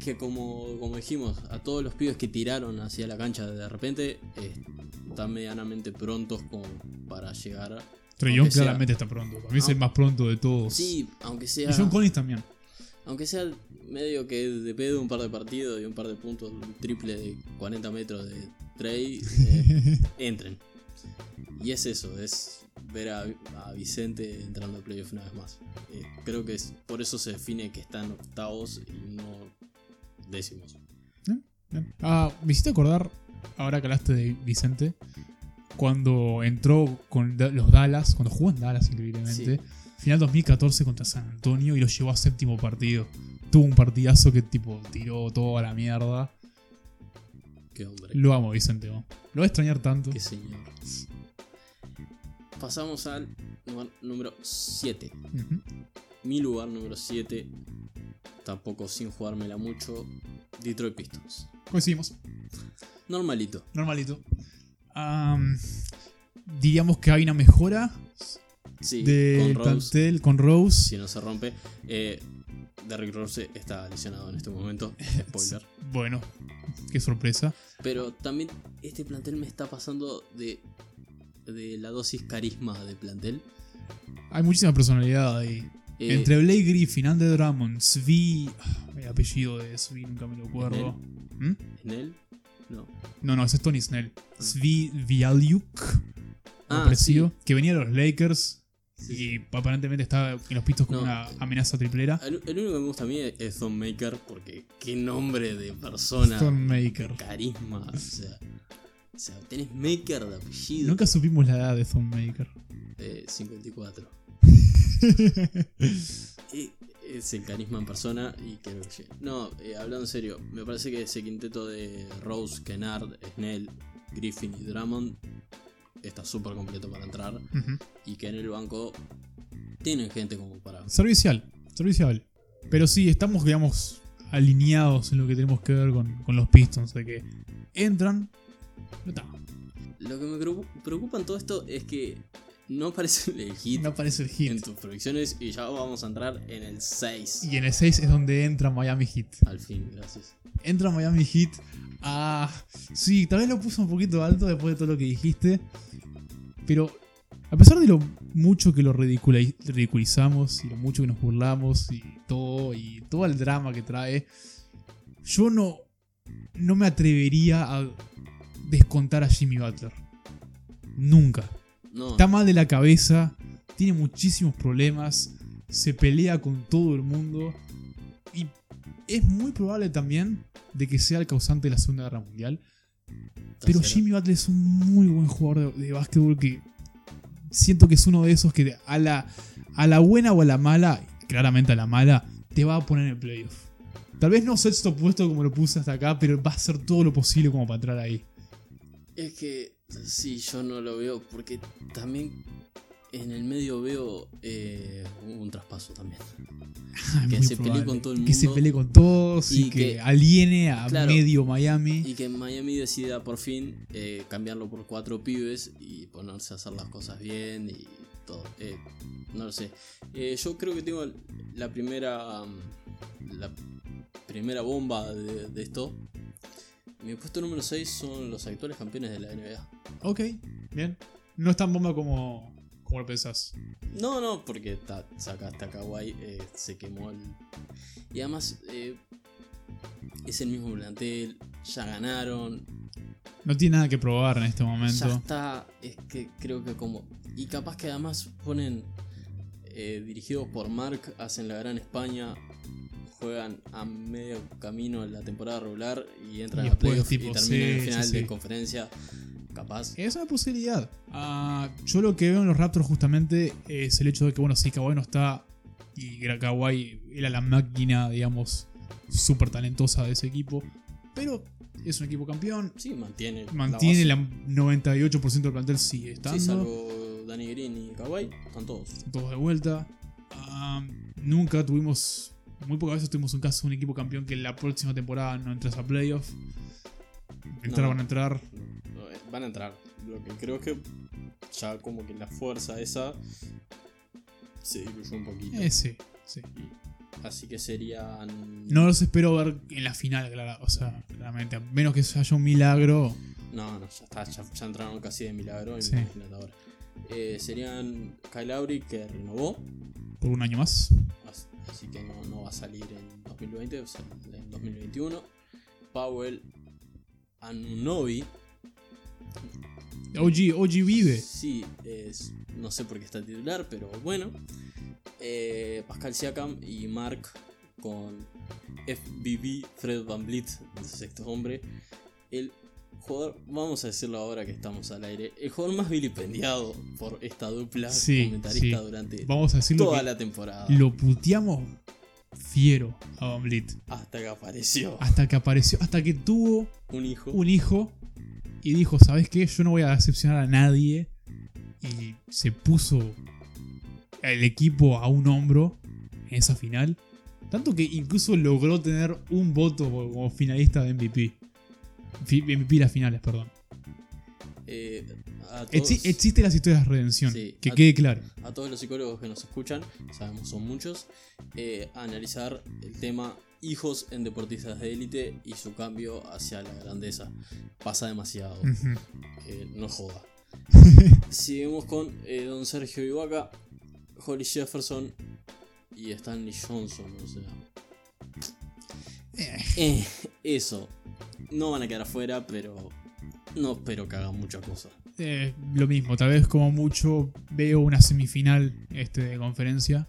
que como, como dijimos, a todos los pibes que tiraron hacia la cancha de repente eh, están medianamente prontos como para llegar. sea- claramente está pronto. Para mí es el más pronto de todos. Sí, aunque sea. Y John Collins también. Aunque sea medio que de pedo un par de partidos y un par de puntos, un triple de 40 metros de Trey, eh, entren. Y es eso, es ver a, a Vicente entrando al playoff una vez más. Eh, creo que es, por eso se define que están octavos y no décimos. Ah, me hiciste acordar, ahora que hablaste de Vicente, cuando entró con los Dallas, cuando jugó en Dallas increíblemente, final 2014 contra San Antonio y lo llevó a séptimo partido. Tuvo un partidazo que tipo tiró todo a la mierda. Qué hombre. Lo amo, Vicente. Lo voy a extrañar tanto. Qué señor. Pasamos al lugar número 7. Ujú. Mi lugar número 7. Tampoco sin jugármela mucho. Detroit Pistons. Coincidimos. Normalito. Normalito. Am, diríamos que hay una mejora Sí, del con Rose. plantel con Rose. Si no se rompe. Eh, Derrick Rose está lesionado en este momento. Spoiler. Bueno, qué sorpresa. Pero también este plantel me está pasando de, de la dosis carisma de plantel. Hay muchísima personalidad ahí. Eh, Entre Blake Griffin, Andre Drummond, Svi. ah, El apellido de Svi nunca me lo acuerdo. ¿Mm? ¿En él? No. No, no, ese es Tony Snell. Svi Vialiuk. Ah, sí. Que venía de los Lakers. Sí, Y aparentemente estaba en los pistos como No. una amenaza triplera. El, el único que me gusta a mí es, Thon Maker porque qué nombre de persona. Maker. Carisma. O sea, o sea, tenés Maker de apellido. Nunca supimos la edad de Maker. Eh, 54. Eh, es el carisma en persona y que No, eh, hablando en serio, me parece que ese quinteto de Rose, Kennard, Snell, Griffin y Drummond está súper completo para entrar y que en el banco tienen gente como para... Servicial, servicial. Pero sí, estamos, digamos, alineados en lo que tenemos que ver con, con los Pistons. De que entran. No, está. Lo que me preocu- preocupa en todo esto es que no aparece el hit no aparece el en hit. tus predicciones y ya vamos a entrar en el 6. Y en el 6 es donde entra Miami Heat. Al fin, gracias. Entra Miami Heat. Ah, sí, tal vez lo puso un poquito alto después de todo lo que dijiste. Pero a pesar de lo mucho que lo ridiculizamos y lo mucho que nos burlamos y todo, y todo el drama que trae, yo no, no me atrevería a descontar a Jimmy Butler. Nunca. No, Está mal de la cabeza, tiene muchísimos problemas, se pelea con todo el mundo y es muy probable también de que sea el causante de la Segunda Guerra Mundial. Pero. Jimmy Butler es un muy buen jugador de, de básquetbol que siento que es uno de esos que a la, a la buena o a la mala, claramente a la mala, te va a poner en el playoff. Tal vez no sexto puesto como lo puse hasta acá, pero va a hacer todo lo posible como para entrar ahí. Es que sí, yo no lo veo porque también en el medio veo eh, un traspaso también. Ah, Que se pelee probable. con todo el Que se mundo. pelee con todos y, Y que, que- aliene a Claro. medio Miami. Y que Miami decida por fin eh, cambiarlo por cuatro pibes y ponerse a hacer las cosas bien y todo. Eh, no lo sé. Yo creo que tengo la primera. um, La primera bomba de, de esto. Mi puesto número 6 son los actuales campeones de la NBA. Ok, bien. No es tan bomba como, como lo pensás. No, no, porque ta- sacaste a Kawhi, eh, se quemó el. Y además, eh, es el mismo plantel, ya ganaron, No tiene nada que probar en este ya momento. está. Es que creo que como. Y capaz que además ponen. eh, dirigidos por Mark, hacen la gran España, juegan a medio camino en la temporada regular y entran Y a después, playoff y terminan en sí, final sí, de conferencia. Capaz. Es una posibilidad. Ah, yo lo que veo en los Raptors justamente es el hecho de que, bueno, sí, Kawhi no está. Y Kawhi era la máquina, digamos, súper talentosa de ese equipo. Pero es un equipo campeón. Sí, mantiene. Mantiene el 98% del plantel, sigue estando. Sí, salvo Danny Green y Kawhi, están todos. todos de vuelta. Ah, nunca tuvimos, muy pocas veces tuvimos un caso de un equipo campeón que en la próxima temporada no entras a playoff. Entrar No. van a entrar. No, eh, Van a entrar. Lo que creo que ya como que la fuerza esa se diluyó un poquito. Eh, sí, sí. Así que serían. No los espero ver en la final, clara- o sea, claramente. A menos que haya un milagro. No, no, ya está. Ya, ya entraron casi de milagro. Sí. Imagínate ahora. Eh, serían Kyle Lowry que renovó. Por un año más. As- Así que no, no va a salir en 2020, o sea, en 2021. Powell Anunobi. OG, OG vive. Sí, es, no sé por qué está titular, pero bueno. Eh, Pascal Siakam y Mark con FBB Fred Van Vliet, el sexto hombre. El jugador, vamos a decirlo ahora que estamos al aire, el jugador más vilipendiado por esta dupla Sí, comentarista sí. durante Vamos a decirlo toda la temporada. lo puteamos fiero a Van Vliet. Hasta que apareció Hasta que apareció, hasta que tuvo un hijo. un hijo y dijo, ¿sabes qué? Yo no voy a decepcionar a nadie. Y se puso el equipo a un hombro en esa final. Tanto que incluso logró tener un voto como finalista de MVP. MVP las finales, perdón. Eh, a, todos, Exi- existe las historias de redención, Sí, que a- quede claro. a todos los psicólogos que nos escuchan, sabemos son muchos, eh, a analizar el tema hijos en deportistas de élite y su cambio hacia la grandeza. Pasa demasiado. Eh, no joda. Seguimos con eh, Don Sergio Ibaka, Holly Jefferson y Stanley Johnson. O sea, Eh, eh, eso. No van a quedar afuera, pero no espero que hagan mucha cosa. eh, lo mismo, tal vez como mucho veo una semifinal este, de conferencia.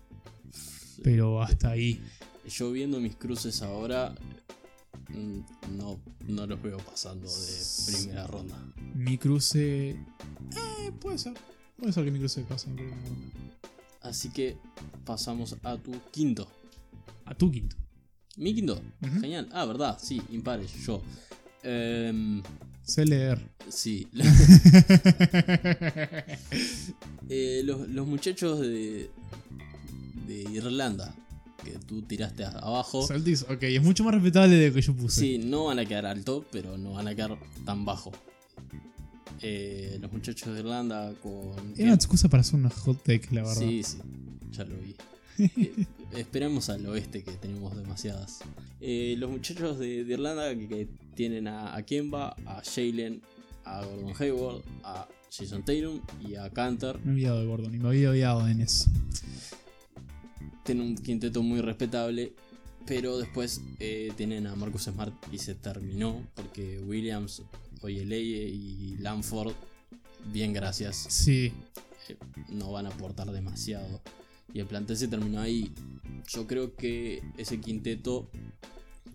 Pero hasta ahí. Yo viendo mis cruces ahora, mm, no, no los veo pasando de primera ronda. Mi cruce. Eh, puede ser. Puede ser que mi cruce pase en primera ronda. Así que pasamos a tu quinto. A tu quinto. Mi quinto, genial. Ah, verdad, sí, impares, yo. Em, Sé leer. sí. Eh, los, los muchachos de, de Irlanda, que tú tiraste abajo, Celtics, ok, es mucho más respetable de lo que yo puse. sí, no van a quedar alto, pero no van a quedar tan bajo. Eh, los muchachos de Irlanda con... Era una excusa para hacer una hot take, la verdad. Sí, sí, ya lo vi. Eh, esperemos al oeste que tenemos demasiadas. Eh, los muchachos de, de Irlanda que, que tienen a, a Kemba, a Jalen, a Gordon Hayward, a Jason Tatum y a Cantor. Me he olvidado de Gordon y me había olvidado de Enes. Tienen un quinteto muy respetable. Pero después eh, tienen a Marcus Smart y se terminó. Porque Williams, Oyeleye y Lanford, bien gracias. Sí, eh, no van a aportar demasiado. Y el plantel se terminó ahí. Yo creo que ese quinteto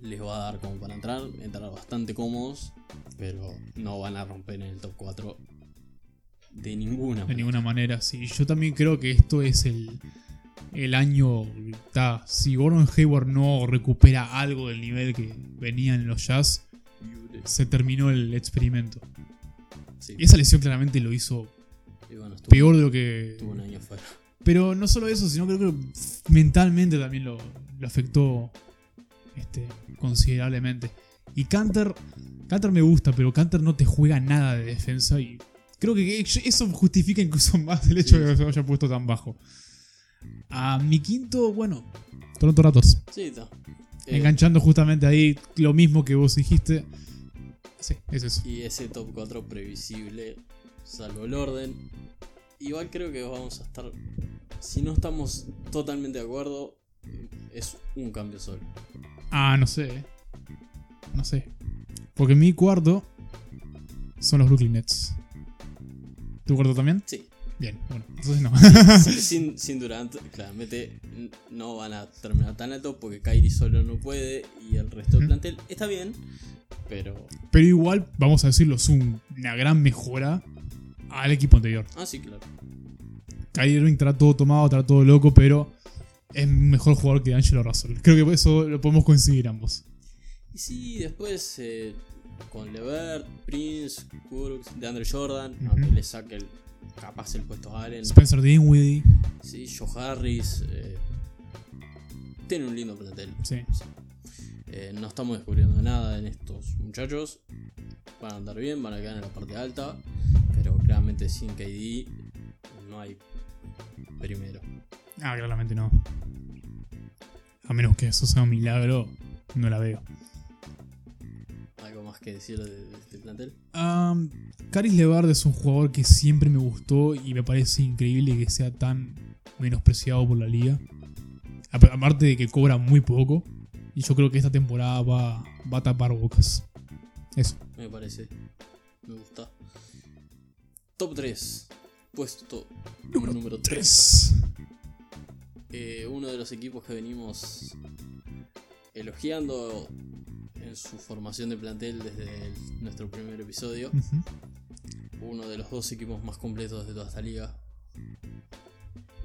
les va a dar como para entrar, entrar bastante cómodos, pero no van a romper en el top 4 de ninguna de manera. ninguna manera. Sí, yo también creo que esto es el, el año. ta, si Gordon Hayward no recupera algo del nivel que venía en los Jazz, se terminó el experimento. Sí, Y esa lesión claramente lo hizo y bueno, estuvo, peor de lo que. estuvo un año fuera. Pero no solo eso, sino creo que mentalmente también lo, lo afectó este, considerablemente. Y Canter, Canter me gusta, pero Canter no te juega nada de defensa y creo que eso justifica incluso más el hecho Sí. de que se haya puesto tan bajo. A mi quinto, bueno, Toronto Raptors. Sí, está. Eh, Enganchando justamente ahí lo mismo que vos dijiste. Sí, es eso. y ese top 4 previsible, salvo el orden. Igual creo que vamos a estar. Si no estamos totalmente de acuerdo, es un cambio solo. Ah, no sé. No sé. Porque mi cuarto son los Brooklyn Nets. ¿Tu cuarto también? Sí. Bien, bueno, entonces no. sin, sin Durant, claramente no van a terminar tan alto porque Kyrie solo no puede y el resto del plantel está bien, pero. Pero igual, vamos a decirlo, es un- una gran mejora al equipo anterior. Ah, sí, claro. Kyrie Irving está todo tomado, está todo loco, pero es mejor jugador que Angelo Russell. Creo que eso lo podemos coincidir ambos. Y sí, después eh, con Levert, Prince, Kurux, de Andre Jordan, Ujú. aunque le saque el, capaz el puesto a Allen. Spencer Dinwiddie. Sí, Joe Harris. eh, tiene un lindo plantel. Sí. Eh, no estamos descubriendo nada en estos muchachos. Van a andar bien, van a quedar en la parte alta. Pero claramente sin KD no hay primero. Ah, claramente no. A menos que eso sea un milagro, no la veo. ¿Algo más que decir de, de este plantel? Um, Caris Levard es un jugador que siempre me gustó y me parece increíble que sea tan menospreciado por la liga. Apa- Aparte de que cobra muy poco. Y yo creo que esta temporada va, va a tapar bocas. Eso. Me parece. Me gusta. Top 3. Puesto número, 3. 3. uno de los equipos que venimos elogiando en su formación de plantel desde el- nuestro primer episodio, uno de los dos equipos más completos de toda esta liga,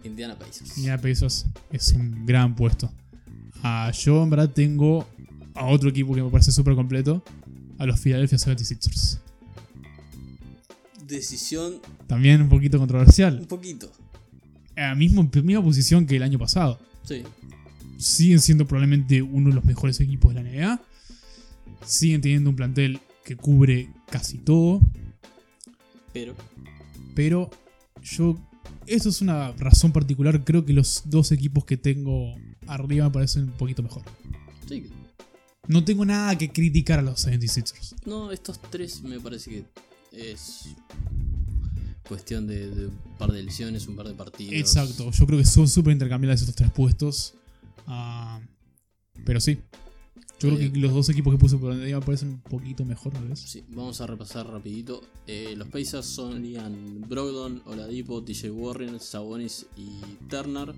Indiana Pacers. Indiana Pacers es un gran puesto. Ah, yo en verdad tengo a otro equipo que me parece súper completo, a los Philadelphia 76ers. Decisión También un poquito controversial. un poquito. A mismo, misma posición que el año pasado. Sí, Siguen siendo probablemente uno de los mejores equipos de la NBA. Siguen teniendo un plantel que cubre casi todo. pero Pero yo, esto es una razón particular. Creo que los dos equipos que tengo arriba me parecen un poquito mejor. sí. No tengo nada que criticar a los 76ers. No, estos tres me parece que es cuestión de, de un par de lesiones, un par de partidos. Exacto, yo creo que son súper intercambiables estos tres puestos. Ah, pero sí, yo creo Eh, que los dos equipos que puse por arriba me parecen un poquito mejor, tal vez. Sí, vamos a repasar rapidito. Eh, los Pacers son Liam Brogdon, Oladipo, TJ Warren, Sabonis y Turner.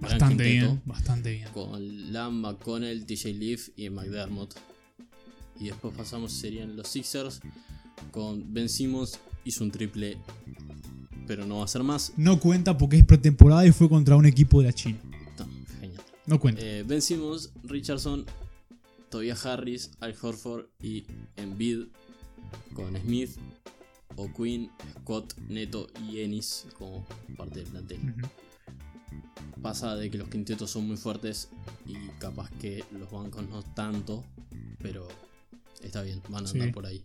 Bastante bien, bastante bien. Con Lamb, McConnell, TJ Leaf y McDermott. Y después pasamos, serían los Sixers. Con Ben Simmons, hizo un triple, pero no va a ser más. No cuenta porque es pretemporada y fue contra un equipo de la China. No, genial. No cuenta. Eh, ben Simmons, Richardson, Tobias Harris, Al Horford y Embiid con Smith, O'Quinn, Scott, Neto y Ennis como parte del plantel. Pasa de que los quintetos son muy fuertes y capaz que los bancos no tanto, pero está bien, van a Sí. andar por ahí.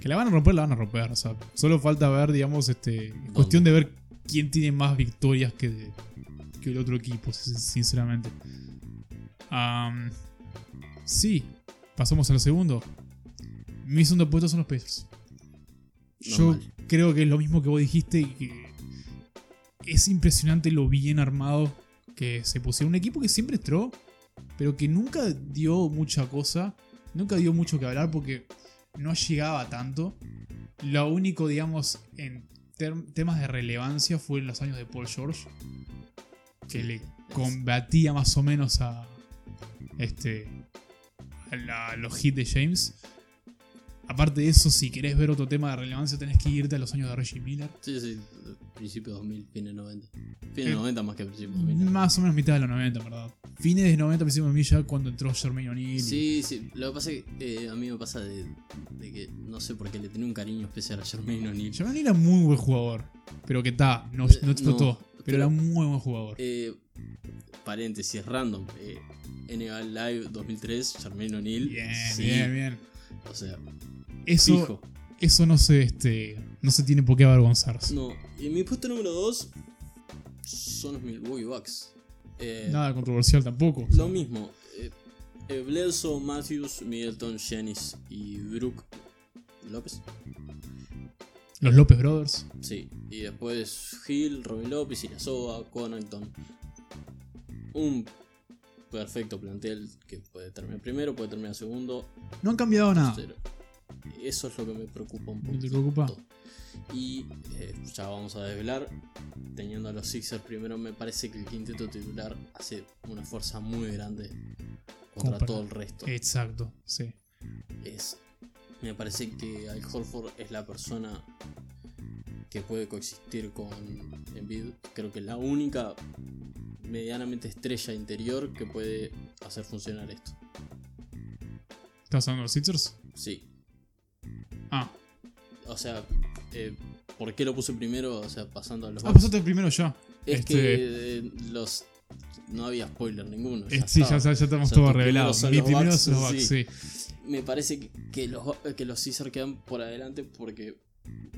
Que la van a romper, la van a romper. O sea, solo falta ver, digamos, este, es cuestión de ver quién tiene más victorias que, de- que el otro equipo, sin- sinceramente. Am, sí, pasamos al segundo. Mi segundo puesto son los Pacers. Yo creo que es lo mismo que vos dijiste y que es impresionante lo bien armado que se pusieron. Un equipo que siempre entró, pero que nunca dio mucha cosa, nunca dio mucho que hablar porque no llegaba tanto. Lo único, digamos, en temas de relevancia fue en los años de Paul George, que le combatía más o menos a este a, la- a los hits de James. Aparte de eso, si querés ver otro tema de relevancia, tenés que irte a los años de Reggie Miller. Sí, sí, principio 2000, fines 90. Fines Eh, 90 más que principio 2000. Más o menos mitad de los 90, en ¿verdad? Fines de 90, principios de 2000 ya cuando entró Jermaine O'Neal. y- Sí, sí, lo que pasa es que eh, a mí me pasa de, de que no sé por qué le tenía un cariño especial a Jermaine O'Neal. Jermaine era muy buen jugador, pero que está, no, Eh, no explotó. no, pero, pero- era muy buen jugador. Eh, paréntesis, random. NBA Live 2003, Jermaine O'Neal. bien, sí, bien, bien. O sea, Eso, fijo. eso no se, este, no se tiene por qué avergonzarse. No, y mi puesto número 2 son los Milwaukee Bucks. Eh, Nada controversial tampoco. Lo mismo. Eh, eh, Bledsoe, Matthews, Middleton, Jennings y Brook López. Los López Brothers. Sí, y después Hill, Robin López, Irasoa, Connaughton. Un perfecto plantel que puede terminar primero, puede terminar segundo, No han cambiado nada. tercero. Eso es lo que me preocupa un ¿No poco. te preocupa? Y eh, ya vamos a desvelar. Teniendo a los Sixers primero, me parece que el quinteto titular hace una fuerza muy grande contra todo el resto. Exacto, sí. es me parece que Al Horford es la persona que puede coexistir con Embiid. Creo que la única medianamente estrella interior que puede hacer funcionar esto. ¿Estás hablando de los Sixers? Sí. Ah, O sea, eh, ¿por qué lo puse primero? O sea, pasando a los ah pasaste primero ya. Es este- que eh, los no había spoiler ninguno. ya Eh, sí, ya, ya, estamos O sea, todos revelados. Mi primero los Bucks, sí. sí. Me parece que, que los, que los Caesar quedan por adelante porque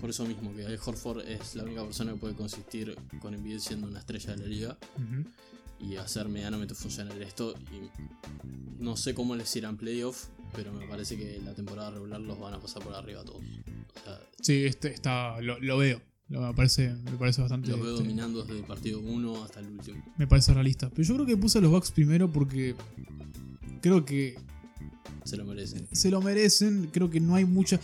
por eso mismo, que Al Horford es la única persona que puede consistir con Embiid siendo una estrella de la liga y hacer medianamente funcionar esto. Y no sé cómo les irán playoff, pero me parece que la temporada regular los van a pasar por arriba a todos. O sea, Sí, este está, lo, lo veo. Lo- me, parece, me parece bastante. los veo este, dominando desde el partido 1 hasta el último. me parece realista. Pero yo creo que puse a los Bucks primero porque creo que Se lo merecen. se lo merecen. Creo que no hay mucha.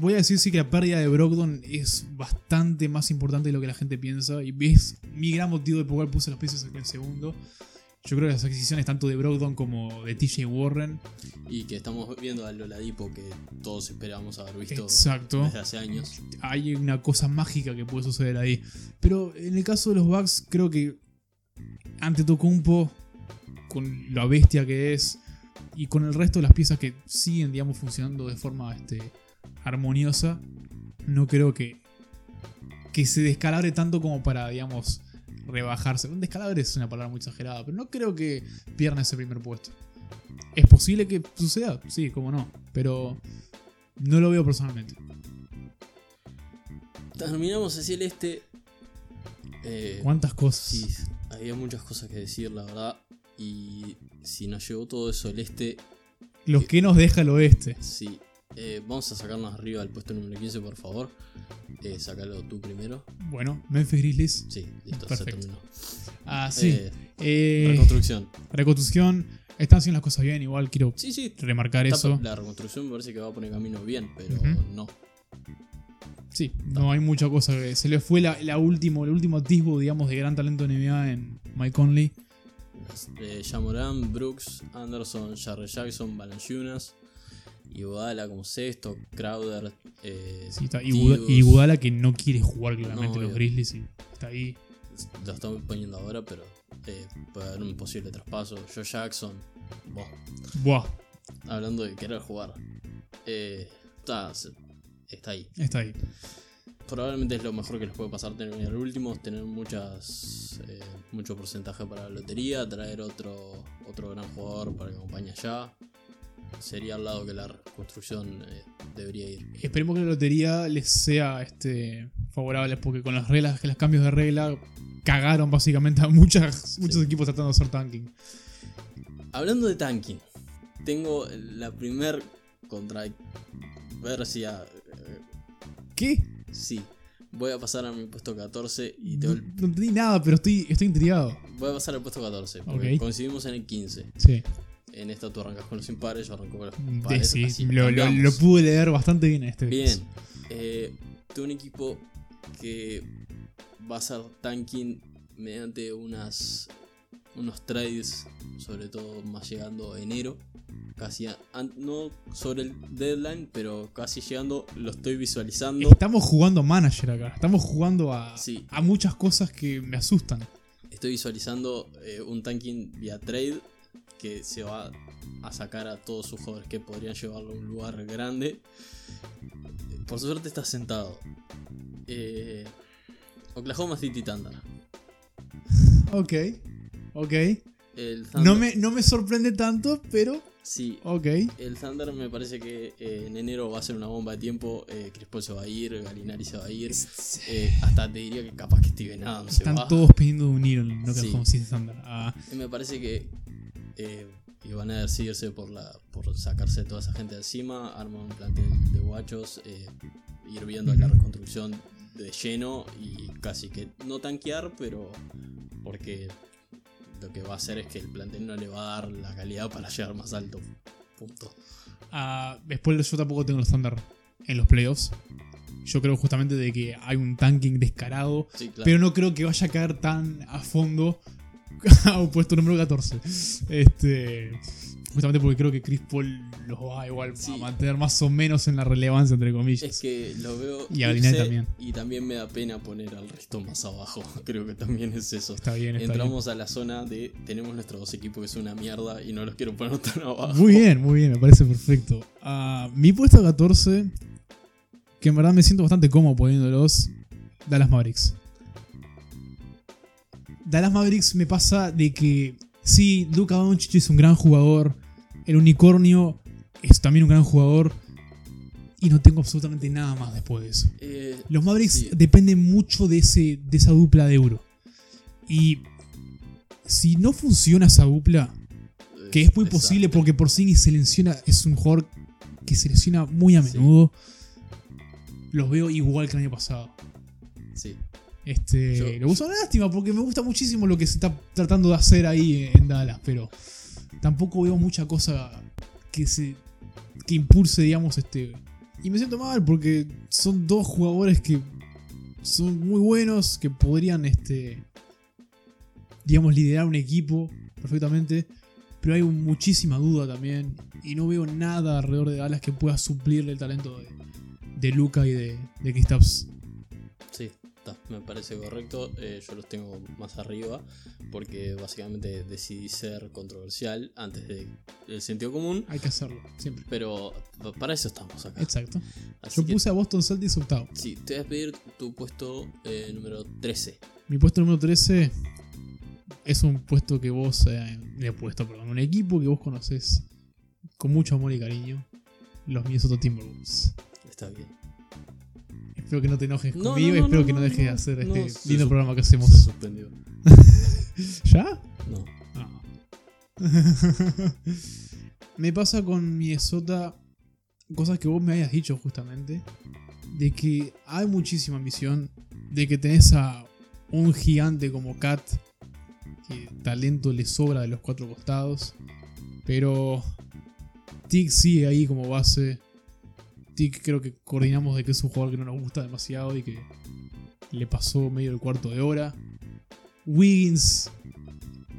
Voy a decir sí que la pérdida de Brogdon es bastante más importante de lo que la gente piensa. Y es mi gran motivo de por cual puse los pisos en segundo. Yo creo que las adquisiciones tanto de Brogdon como de TJ Warren. Y que estamos viendo al Oladipo que todos esperábamos haber visto Exacto. desde hace años. Hay una cosa mágica que puede suceder ahí. Pero en el caso de los Bucks, creo que ante Tocumpo, con la bestia que es, y con el resto de las piezas que siguen, digamos, funcionando de forma este, armoniosa, no creo que, que se descalabre tanto como para, digamos, rebajarse. Un descalabre es una palabra muy exagerada, pero no creo que pierda ese primer puesto. ¿Es posible que suceda? Sí, cómo no. Pero no lo veo personalmente. Terminamos así el este. Eh, ¿Cuántas cosas? sí, había muchas cosas que decir, la verdad. Y si nos llegó todo eso el este, Los que nos deja el oeste. sí. Eh, vamos a sacarnos arriba del puesto número 15, por favor. Eh, sácalo tú primero. Bueno, Memphis Grizzlies. Sí, listo, se Perfecto. terminó. Ah, sí. Eh, Eh, reconstrucción. reconstrucción. Están haciendo las cosas bien, igual quiero Sí, sí. remarcar está- eso. La reconstrucción me parece que va por el camino bien, pero no. Sí, no hay mucha cosa que. Se le fue la, la último, el último atisbo, digamos, de gran talento en NBA en Mike Conley. Jamoran, Brooks, Anderson, Jarre Jackson, Valanciunas, Iguodala como sexto, Crowder, eh, Sí, está. Iguodala que no quiere jugar claramente No, los. Grizzlies y está ahí. lo estamos poniendo ahora, pero eh, puede haber un posible traspaso. Joe Jackson, buah, Buah, hablando de querer jugar, eh, está, se- está ahí. está ahí. Probablemente es lo mejor que les puede pasar tener el último, tener muchas eh, mucho porcentaje para la lotería, traer otro otro gran jugador para que acompañe allá. Sería al lado que la reconstrucción eh, debería ir. Esperemos que la lotería les sea este, favorable porque con las reglas, los cambios de regla cagaron básicamente a muchas, muchos equipos tratando de hacer tanking. Hablando de tanking, tengo la primer controversia. eh, ¿Qué? sí, voy a pasar a mi puesto 14 y te No, no entendí nada, pero estoy, estoy intrigado. voy a pasar al puesto 14 porque coincidimos en el 15. Sí, En esta tú arrancas con los impares, yo arranco con los pares. sí, así lo, lo- cambiamos. lo pude leer bastante bien en este Bien. Eh, tengo un equipo que va a ser tanking mediante unas unos trades, sobre todo más llegando a enero. Casi a- no sobre el deadline, pero casi llegando, lo estoy visualizando. Estamos jugando manager acá. Estamos jugando a, Sí. a muchas cosas que me asustan. Estoy visualizando eh, un tanking vía trade que se va a sacar a todos sus jugadores que podrían llevarlo a un lugar grande. Por suerte está sentado. Eh, Oklahoma City Thunder. Ok, ok. El Thunder, No me, no me sorprende tanto, pero Sí, ok. el Thunder me parece que eh, en enero va a ser una bomba de tiempo. Eh, Paul se va a ir, Galinari se va a ir. Eh, hasta te diría que capaz que Steven Adams se Están todos pidiendo de unir en lo que Sí. Thunder. Ah, me parece que eh, y van a decidirse por la por sacarse toda esa gente de encima, arman un plantel de guachos, eh, ir viendo la reconstrucción de lleno y casi que no tanquear, pero porque lo que va a hacer es que el plantel no le va a dar la calidad para llegar más alto. Punto. ah, después yo tampoco tengo los Thunder en los playoffs. Yo creo justamente de que hay un tanking descarado. Sí, claro. Pero no creo que vaya a caer tan a fondo a un puesto número 14. Este. Justamente porque creo que Chris Paul los va igual Sí. a mantener más o menos en la relevancia, entre comillas. es que lo veo Y a Galinari irse, también. y también me da pena poner al resto más abajo. Creo que también es eso. Está bien, está Entramos a la zona de tenemos nuestros dos equipos que son una mierda y no los quiero poner tan abajo. Muy bien, muy bien, me parece perfecto. Ah, mi puesto 14, que en verdad me siento bastante cómodo poniéndolos, Dallas Mavericks. Dallas Mavericks me pasa de que sí, Luka Doncic es un gran jugador, el unicornio es también un gran jugador y no tengo absolutamente nada más después de eso. Eh, Los Mavericks Sí. dependen mucho de, ese, de esa dupla de euro. Y si no funciona esa dupla, que es muy posible porque por sí se lesiona, es un jugador que se lesiona muy a Sí. menudo, los veo igual que el año pasado. Sí. Este, Yo- lo uso lástima porque me gusta muchísimo lo que se está tratando de hacer ahí en Dallas, pero tampoco veo mucha cosa que se que impulse, digamos, este y me siento mal porque son dos jugadores que son muy buenos, que podrían este digamos liderar un equipo perfectamente. Pero hay muchísima duda también. Y no veo nada alrededor de Dallas que pueda suplirle el talento de, de Luca y de, de Kristaps. Está, me parece correcto. Eh, yo los tengo más arriba porque básicamente decidí ser controversial antes de- del sentido común. Hay que hacerlo, siempre. Pero pa- para eso estamos acá. Exacto. Así Yo que, puse a Boston Celtics octavo. sí, te voy a pedir tu puesto eh, número 13. Mi puesto número 13 es un puesto que vos. Eh, he puesto, perdón. Un equipo que vos conocés con mucho amor y cariño. Los Minnesota Timberwolves. Está bien. Espero que no te enojes No, conmigo no, y no, espero que no dejes de hacer este se lindo programa que Se hacemos. suspendió. ¿Ya? No. Ah. me pasa con Minnesota cosas que vos me hayas dicho justamente. De que hay muchísima ambición. De que tenés a un gigante como Kat. Que talento le sobra de los cuatro costados. Pero Tig sigue ahí como base. Creo que coordinamos de que es un jugador que no nos gusta demasiado y que le pasó medio el cuarto de hora. Wiggins.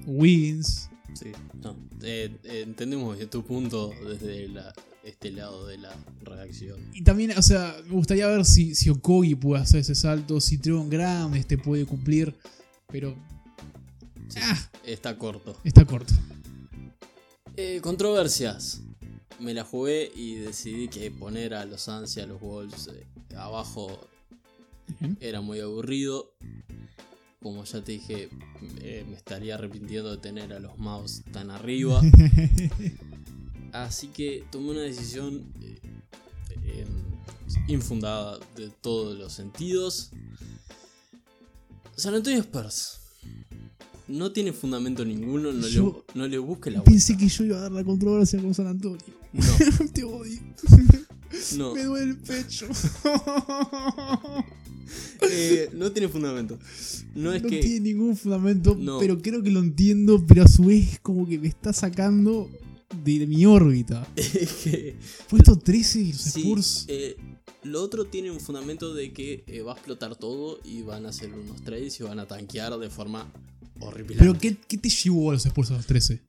Wiggins. Sí, no. Eh, eh, entendemos tu punto desde la- este lado de la redacción. Y también, o sea, me gustaría ver si, si Okogi puede hacer ese salto, si Trevon Graham este puede cumplir, pero Sí, Ah. Está corto. está corto. Eh, controversias. Me la jugué y decidí que poner a los y a los Wolves eh, abajo era muy aburrido. Como ya te dije, eh, me estaría arrepintiendo de tener a los Mavs tan arriba. Así que tomé una decisión eh, eh, infundada de todos los sentidos. San Antonio Spurs. No tiene fundamento ninguno, no, Yo le, no le busque la Pensé que yo iba a dar la controversia con San Antonio. Vuelta. Te odio. No, Me no. duele el pecho. Eh, no tiene fundamento. No es no que. tiene ningún fundamento, No. pero creo que lo entiendo, pero a su vez como que me está sacando de mi órbita. es que Puesto 13 y los sí, eh, lo otro tiene un fundamento de que eh, va a explotar todo y van a hacer unos trades y van a tanquear de forma horrible. Pero ¿qué, qué te llevó a los Spurs a los 13?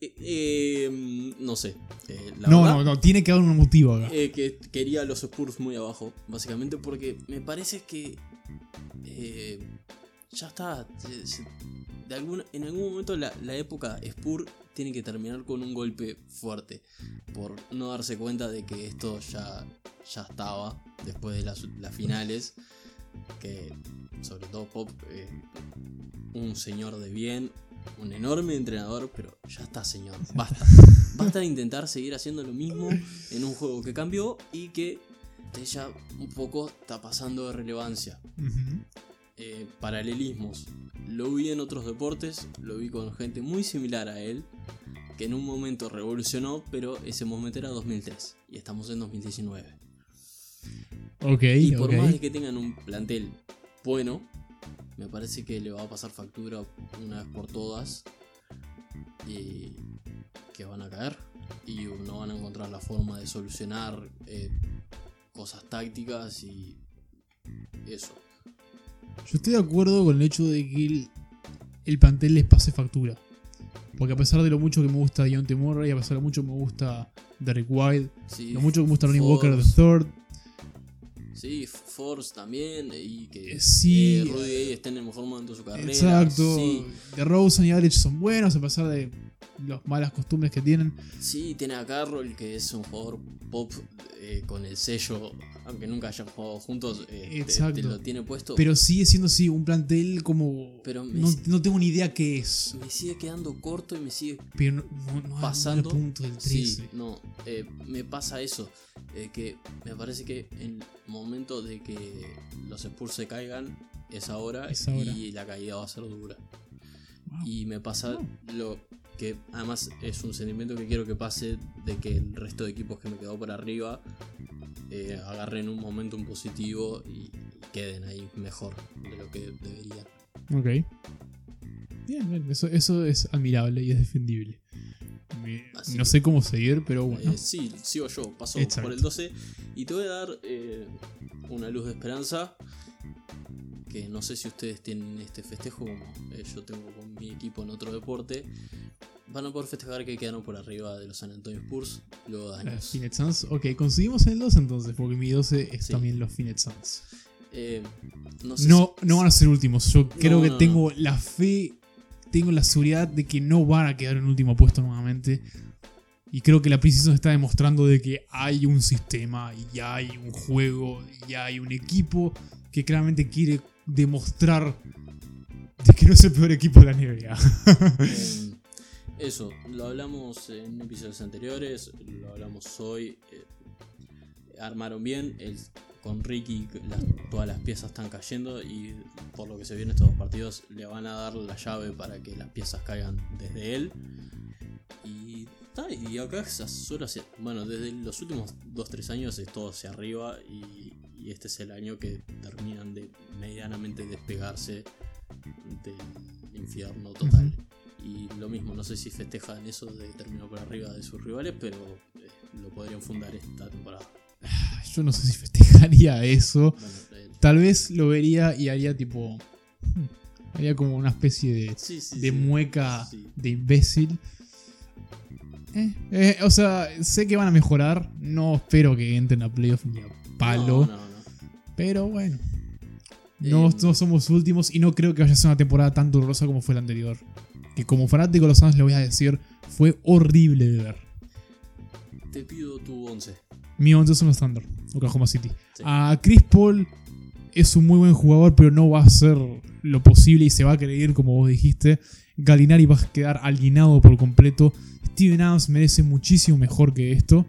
Eh, eh, no sé. eh, la No, verdad, no, no, tiene que haber un motivo acá. eh, que quería a los Spurs muy abajo, básicamente porque me parece que eh, ya está. se- se- de algún, en algún momento la, la época Spurs tiene que terminar con un golpe fuerte por no darse cuenta de que esto ya, ya estaba después de las, las finales. Que sobre todo Pop, un señor de bien, un enorme entrenador, pero ya está, señor, basta. Basta de intentar seguir haciendo lo mismo en un juego que cambió y que ya un poco está pasando de relevancia. Eh, paralelismos. Lo vi en otros deportes, lo vi con gente muy similar a él, que en un momento revolucionó, pero ese momento era 2003 y estamos en 2019. Ok, Y por más de que tengan un plantel bueno, me parece que le va a pasar factura una vez por todas y que van a caer y no van a encontrar la forma de solucionar eh, cosas tácticas y eso. Yo estoy de acuerdo con el hecho de que el, el plantel les pase factura. Porque a pesar de lo mucho que me gusta Deontay Murray, a pesar de lo mucho que me gusta Derek White, Sí, lo mucho que me gusta Ronnie Walker. III, Sí, Force también y que sí. eh, Rudy Gay en el mejor momento de su carrera. exacto, Sí, de Rosen y Aldridge son buenos a pesar de las malas costumbres que tienen. Sí, tiene a Carroll, que es un jugador pop eh, con el sello, aunque nunca hayan jugado juntos, eh, te- te, Exacto. lo tiene puesto. Pero sigue siendo así un plantel como... Pero no, no tengo ni idea qué es. me sigue quedando corto y me sigue Pero no, no, pasando. puntos del 13. Sí, no, eh, me pasa eso. que me parece que en el momento de que los Spurs se caigan es ahora, Es ahora. y la caída va a ser dura. Wow. Y me pasa Wow. lo que además es un sentimiento que quiero que pase de que el resto de equipos que me quedó por arriba eh, agarren un momento positivo y, queden ahí mejor de lo que deberían. Ok. Bien, bien, eso, eso es admirable y es defendible. Me- no sé cómo seguir, pero bueno. Eh, sí, sigo yo, paso Exacto. por el 12 y te voy a dar eh, una luz de esperanza. Que no sé si ustedes tienen este festejo como eh, yo tengo con mi equipo en otro deporte. van a poder festejar que quedaron por arriba de los San Antonio Spurs luego de Eh, años. Phoenix Suns. Ok, conseguimos el 2 entonces, porque mi 12 es Sí. también los Phoenix Suns. Eh, no sé No, si- no van a ser últimos. Yo creo que tengo la fe, tengo la seguridad de que no van a quedar en último puesto nuevamente. Y creo que la Precision está demostrando de que hay un sistema, y hay un juego, y hay un equipo que claramente quiere demostrar de que no es el peor equipo de la NBA. Eh, eso, lo hablamos en episodios anteriores, lo hablamos hoy. eh, armaron bien, con Ricky todas las piezas están cayendo y por lo que se vio estos dos partidos le van a dar la llave para que las piezas caigan desde él. Y, y acá bueno, desde los últimos 2-3 años es todo hacia arriba y, y este es el año que terminan de medianamente despegarse del infierno total. Y lo mismo, no sé si festejan eso de terminar por arriba de sus rivales, pero eh, lo podrían fundar esta temporada. Yo no sé si festejaría eso. Bueno, eh, Tal vez lo vería y haría tipo. hmm, Haría como una especie de, sí, sí, de sí. mueca de imbécil. Eh, eh, o sea, sé que van a mejorar. No espero que entren a playoff ni a palo. No, no, no. Pero bueno. No, Eh, no somos últimos y no creo que vaya a ser una temporada tan dolorosa como fue la anterior. Que como fanático de los Suns le voy a decir, fue horrible de ver. Te pido tu 11. Mi 11 son los Thunder, Oklahoma City. Sí. A Chris Paul es un muy buen jugador, pero no va a hacer lo posible y se va a creer, como vos dijiste. Galinari va a quedar alienado por completo. Steven Adams merece muchísimo mejor que esto.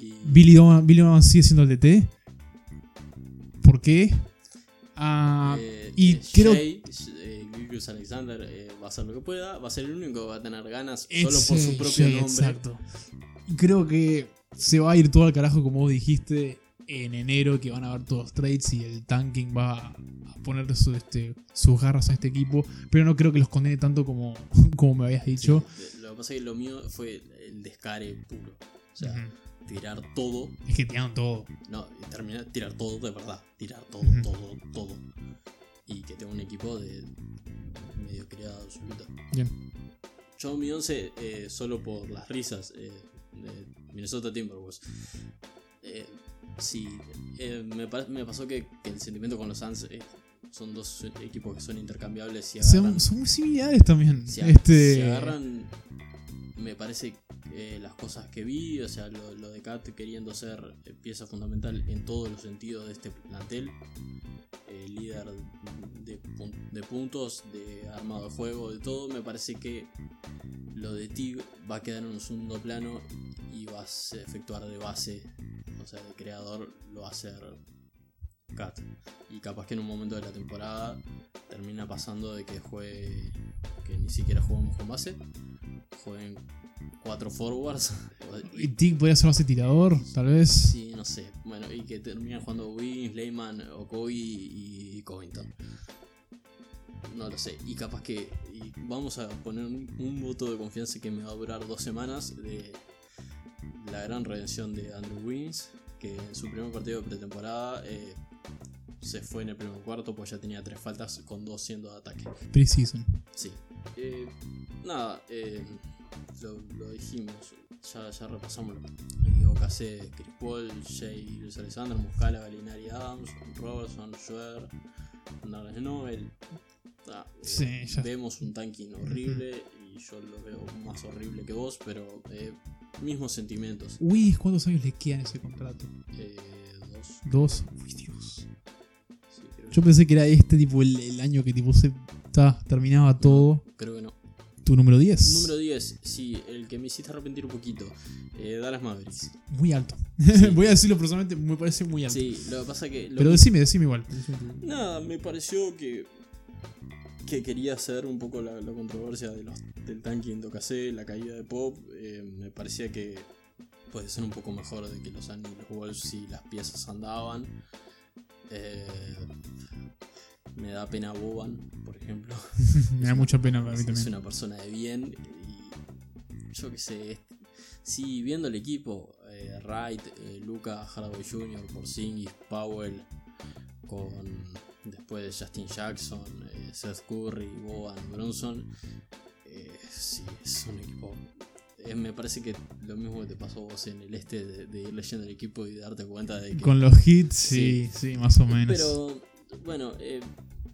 Y Billy Donovan, Billy Donovan sigue siendo el DT. ¿Por qué? Ah, eh, y eh, creo- Shea, eh, Alexander eh, va a hacer lo que pueda. Va a ser el único que va a tener ganas solo por su propio nombre. Exacto. Creo que se va a ir todo al carajo, como vos dijiste, en enero, que van a haber todos trades y el tanking va a poner su- este, sus garras a este equipo. Pero no creo que los condene tanto como, como me habías Sí, dicho. de- lo que pasa es que lo mío fue el descare puro. O sea, Ujú. Tirar todo. Es que tiraron todo. No, terminar, tirar todo de verdad. Tirar todo, todo, todo. Y que tenga un equipo de mediocridad absoluta. Bien. Yo mi 11, eh, solo por las risas, eh, de Minnesota Timberwolves. Eh, sí, eh, me, me pasó que, que el sentimiento con los Suns son dos equipos que son intercambiables y agarran, Son, son muy similares también. si, este, si agarran, me parece eh, las cosas que vi, o sea, lo, de Kat queriendo ser eh, pieza fundamental en todos los sentidos de este plantel, eh, líder de, pun- de puntos, de armado de juego, de todo, me parece que lo de Tig va a quedar en un segundo plano y va a efectuar de base, o sea, de creador, lo va a hacer Kat. Y capaz que en un momento de la temporada termina pasando de que juegue, que ni siquiera jugamos con base, jueguen cuatro forwards. y Tig podría ser base tirador, tal vez. Sí, no sé. Bueno, y que terminan jugando Wiggins, Leyman, Okogi y Covington. No lo sé. Y capaz que. y vamos a poner un, un voto de confianza que me va a durar dos semanas de la gran redención de Andrew Wiggins. Que en su primer partido de pretemporada eh, se fue en el primer cuarto, pues ya tenía tres faltas con dos siendo de ataque. Preseason. Sí. Eh, nada, eh, lo, lo dijimos, ya, ya repasamos. Diego Casé, Chris Paul, Jay Luis Alexander, Muscala, Galinari Adams, Robertson, Schwer, Narles Nobel. Ah, eh, Sí, ya. Vemos un tanking horrible y yo lo veo más horrible que vos, pero eh, mismos sentimientos. Uy, ¿cuántos años le quedan ese contrato? Eh, dos, Dos. Uy, Dios. sí, creo, Yo pensé que era este tipo el, el año que tipo se ta, terminaba todo. creo que no. Tu número 10. Número 10, sí, el que me hiciste arrepentir un poquito. Eh, Dallas Mavericks. Muy alto. Voy a decirlo personalmente, me parece muy alto. Sí, lo que pasa que. lo Pero que- decime, decime igual. Nada, me pareció que. que quería hacer un poco la, la controversia de los, del de OKC, la caída de Pop. eh, me parecía que puede ser un poco mejor de que los y los Wolves si las piezas andaban. Eh, me da pena Boban, por ejemplo. me da mucha pena a mí es, es también. una persona de bien y yo qué sé, es- sí, viendo el equipo, eh, Wright, eh, Luca Hardaway Jr., Porzingis, Powell, con después Justin Jackson, eh, Seth Curry, Boban, Bronson, sí, es un equipo. Eh, me parece que lo mismo que te pasó a vos en el este de, de ir leyendo el equipo y darte cuenta de que. Con los hits, sí, sí, más o menos. Pero bueno, eh,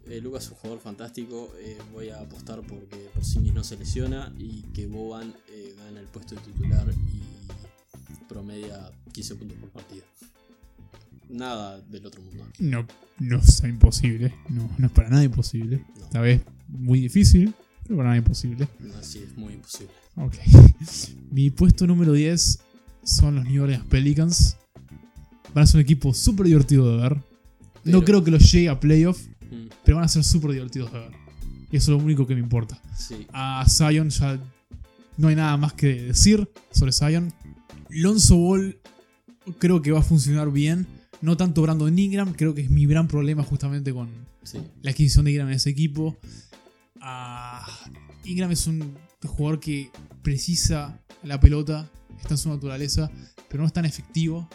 eh, Lucas es un jugador fantástico. eh, voy a apostar porque Porzingis no se lesiona y que Boban gana el puesto de titular y promedia 15 puntos por partido. Nada del otro mundo. No, no es imposible. No, no es para nada imposible. No. Tal vez muy difícil, pero para nada imposible. Así es muy imposible. Ok. Mi puesto número 10 son los New Orleans Pelicans. Van a ser un equipo súper divertido de ver. No creo que los llegue a playoff, Mm, pero van a ser súper divertidos de ver. Y eso es lo único que me importa. sí, A Zion ya no hay nada más que decir sobre Zion. Lonzo Ball creo que va a funcionar bien. No tanto Brandon Ingram, creo que es mi gran problema justamente con sí. la adquisición de Ingram en ese equipo. Ah, Ingram es un jugador que precisa la pelota, está en su naturaleza, pero no es tan efectivo,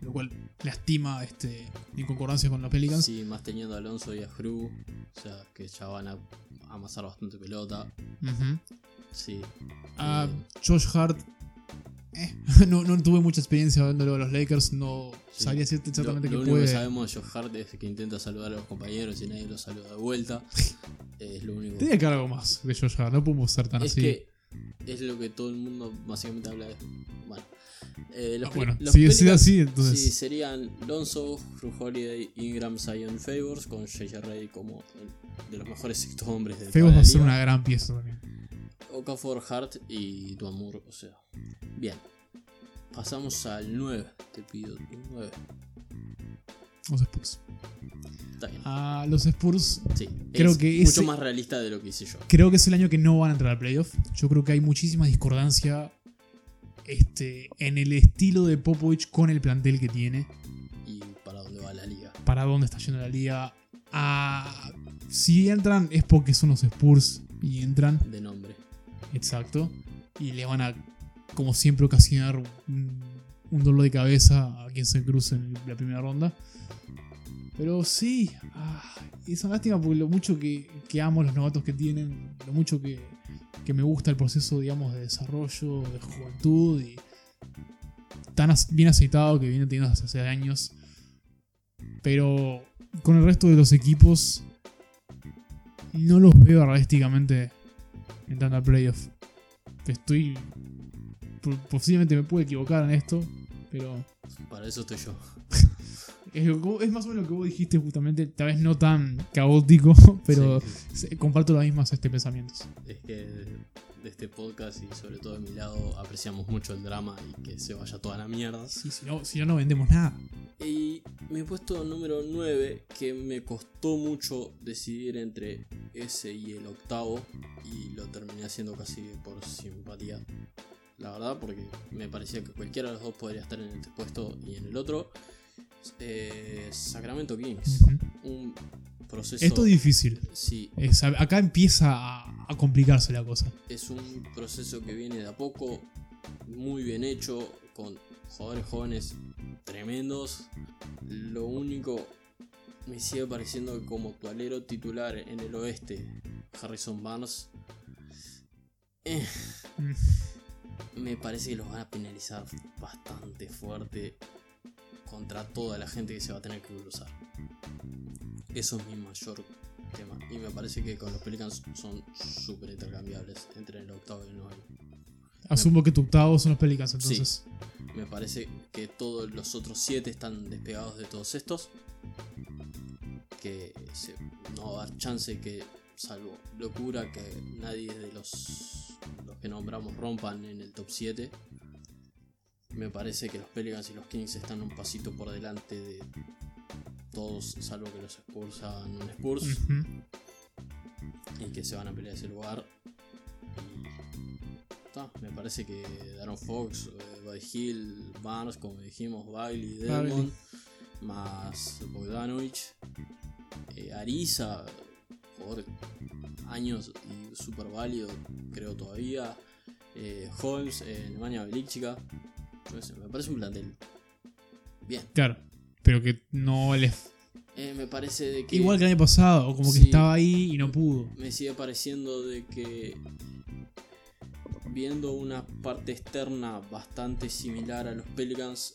lo cual lastima este, en concordancia con los Pelicans. Sí, más teniendo a Alonso y a Fru, o sea, que ya van a amasar bastante pelota. Ujú. Sí. Eh, Josh Hart. Eh, no, no tuve mucha experiencia viéndolo a los Lakers, no Sí. sabría decirte exactamente lo, qué lo único puede. que sabemos de Josh Hart es que intenta saludar a los compañeros y nadie lo saluda de vuelta. es lo único. Tenía que haber algo más de Josh Hart, no podemos ser tan es así. que es lo que todo el mundo básicamente habla de. Bueno, eh, los, Ah, bueno, los si es así, entonces- sí, serían Lonzo, Fru Holiday, Ingram, Zion Favors, con J.J. Rey como el- de los mejores sextos hombres de toda Febos la va a ser una gran pieza también. Okafor, Hart y Duamur, o sea. Bien. Pasamos al 9, te pido tu 9. Los Spurs. Está bien. A los Spurs Sí, creo es que mucho ese- más realista de lo que hice yo. creo que es el año que no van a entrar al playoff. Yo creo que hay muchísima discordancia este, en el estilo de Popovich con el plantel que tiene. Y para dónde va la liga. Para dónde está yendo la liga. Ah, si entran es porque son los Spurs y entran. De nombre. Exacto. Y le van a, como siempre, ocasionar un, dolor de cabeza a quien se cruce en la primera ronda. Pero sí, ah, es una lástima porque lo mucho que, que amo los novatos que tienen, lo mucho que, que me gusta el proceso, digamos, de desarrollo, de juventud y tan bien aceitado que viene teniendo desde hace años. Pero con el resto de los equipos, no los veo realísticamente entrando al playoff. Estoy. po- Posiblemente me puedo equivocar en esto, pero Para eso estoy yo. es, más o menos lo que vos dijiste justamente, tal vez no tan caótico, pero Sí, comparto los mismos este, pensamientos. es que de este podcast y sobre todo de mi lado apreciamos mucho el drama y que se vaya toda la mierda. Sí, si, no, si no, no vendemos nada. Y mi puesto número 9, que me costó mucho decidir entre ese y el octavo, y lo terminé haciendo casi por simpatía. La verdad, porque me parecía que cualquiera de los dos podría estar en este puesto y en el otro. Eh, Sacramento Kings. Un proceso. Esto es difícil. Sí, Es- acá empieza a, a complicarse la cosa. es un proceso que viene de a poco, muy bien hecho, con jugadores jóvenes tremendos. Lo único me sigue pareciendo que como tu alero titular en el oeste, Harrison Barnes, eh, Mm. me parece que los van a penalizar bastante fuerte contra toda la gente que se va a tener que cruzar. Eso es mi mayor tema. Y me parece que con los Pelicans son súper intercambiables entre el octavo y el noveno. Asumo que tu octavo son los Pelicans, entonces. Me parece que todos los otros siete están despegados de todos estos. Que se- no va a haber chance que, salvo locura, que nadie de los, los que nombramos rompan en el top 7. Me parece que los Pelicans y los Kings están un pasito por delante de todos, salvo que los Spurs hagan un Spurs y que se van a pelear ese lugar. Y ta, me parece que Darren Fox, eh, Hill, Barnes, como dijimos, Bailey, Delmond, más Bogdanovich, eh, Ariza, por años y super válido, creo todavía. eh, Holmes, eh, Nemanja Belichica. Me parece un plantel. Bien. Claro. Pero que no les. Eh, me parece de que. Igual que el año pasado, como que Sí. estaba ahí y no pudo. me sigue pareciendo de que viendo una parte externa bastante similar a los Pelicans,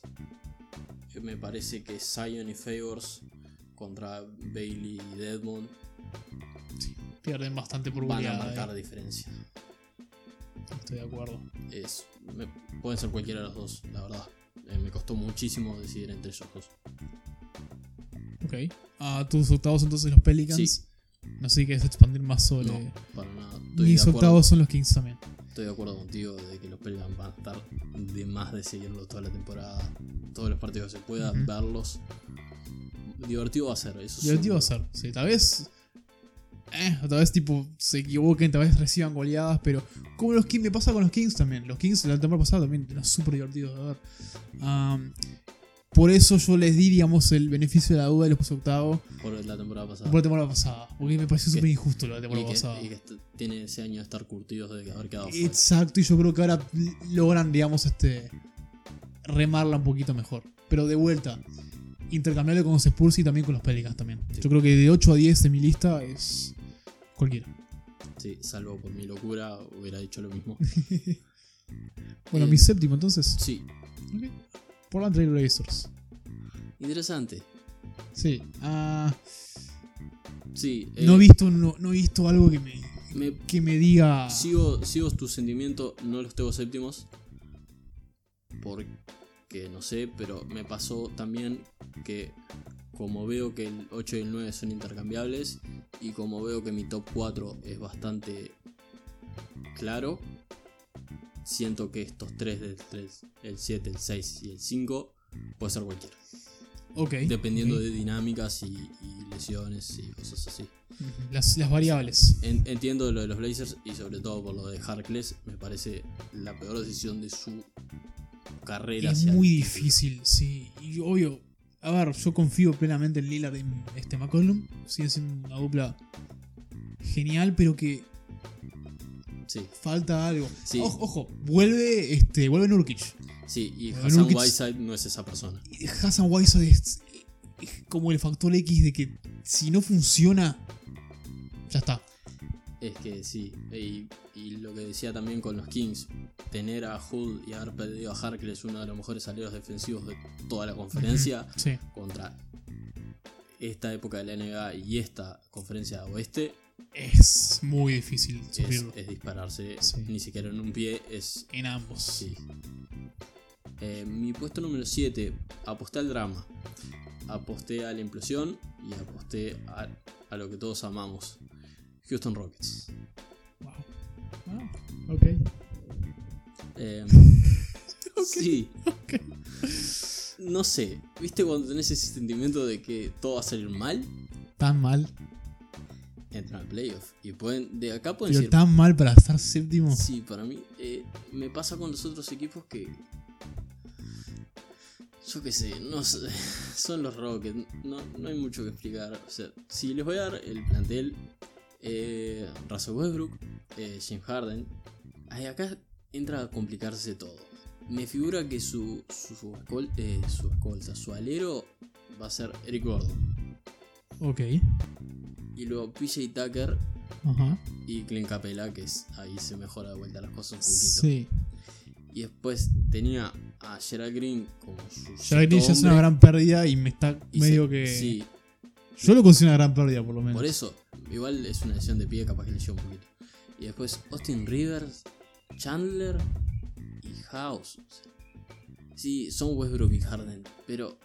eh, me parece que Zion y Favors contra Bailey y Deadmond Pierden bastante por van a marcar eh. diferencia. Estoy de acuerdo. Es, me- pueden ser cualquiera de los dos, la verdad. Eh, me costó muchísimo decidir entre ellos dos. Ok. A tus octavos entonces los Pelicans. Sí. No sé si quieres expandir más sobre. No, para nada. Estoy Mis de, octavos son los Kings también. estoy de acuerdo contigo de que los Pelicans van a estar de más de seguirlo toda la temporada. Todos los partidos que se pueda, verlos. Divertido va a ser, eso Divertido va a ser. Sí, tal vez. Eh, tal vez tipo se equivoquen, tal vez reciban goleadas, pero como los Kings, me pasa con los Kings también. Los Kings la temporada pasada también era súper divertido de ver. Por eso yo les di, digamos, el beneficio de la duda y los puse octavo Por la temporada pasada. por la temporada pasada. Porque me pareció súper injusto la y temporada que, pasada. y que tiene ese año de estar curtidos de haber quedado fuera. Exacto, y yo creo que ahora logran, digamos, este remarla un poquito mejor. Pero de vuelta, intercambiable con los Spurs y también con los Pelicans también. Sí. Yo creo que de 8 a 10 de mi lista es cualquiera. Sí, salvo por mi locura, hubiera dicho lo mismo. Bueno, Eh, mi séptimo entonces. Sí, Ok. Portland Trail Blazers. interesante. Sí. ah, Sí, eh, no, he visto, no, no he visto algo que me, me, que me diga. sigo, sigo tu sentimiento, no los tengo séptimos. Porque no sé, pero me pasó también que como veo que el 8 y el 9 son intercambiables y como veo que mi top 4 es bastante claro, siento que estos tres del 3, el 7, el 6 y el 5 puede ser cualquiera. Ok. Dependiendo ok. de dinámicas y, y lesiones y cosas así. Las, las variables. En- entiendo lo de los Blazers y sobre todo por lo de Harkless, me parece la peor decisión de su carrera. Es hacia muy difícil, sí. Y obvio, a ver, yo confío plenamente en Lillard y en este McCollum. Sigue siendo una dupla genial, pero que Sí, falta algo. Sí. Ojo, ojo, vuelve, este, vuelve Nurkic. sí, y Hassan Nurkic- Whiteside no es esa persona. Hassan Whiteside es, es como el factor X de que si no funciona, ya está. Es que sí, y, y lo que decía también con los Kings, tener a Hood y haber perdido a Harkless, uno de los mejores aleros defensivos de toda la conferencia, Sí. contra esta época de la NBA y esta conferencia oeste, Es muy difícil es, es dispararse Sí. ni siquiera en un pie, es En ambos. Sí. Eh, mi puesto número 7, aposté al drama. Aposté a la implosión y aposté a, a lo que todos amamos. Houston Rockets. Wow. Ah, ok. Eh, Sí. No sé, ¿viste cuando tenés ese sentimiento de que todo va a salir mal? Tan mal. Entran al playoff. Y pueden, de acá pueden Pero tan mal para estar séptimo. Sí, para mí eh, me pasa con los otros equipos que. Yo qué sé, no sé, son los Rockets, no, no hay mucho que explicar. O sea, si les voy a dar el plantel, eh, Russell Westbrook, eh, James Harden, ahí acá entra a complicarse todo. Me figura que su, su, su, eh, su escolta, su alero va a ser Eric Gordon. Ok. Y luego PJ Tucker Ajá. y Clint Capela, que es, ahí se mejora de vuelta las cosas un poquito. Sí. Y después tenía a Gerald Green como su. Gerald Green ya es una gran pérdida y me está y medio se- que. Sí, Yo lo considero una gran pérdida, por lo menos. por eso. Igual es una lesión de pie, capaz que lesión un poquito. Y después Austin Rivers, Chandler y House. Sí, son Westbrook y Harden, pero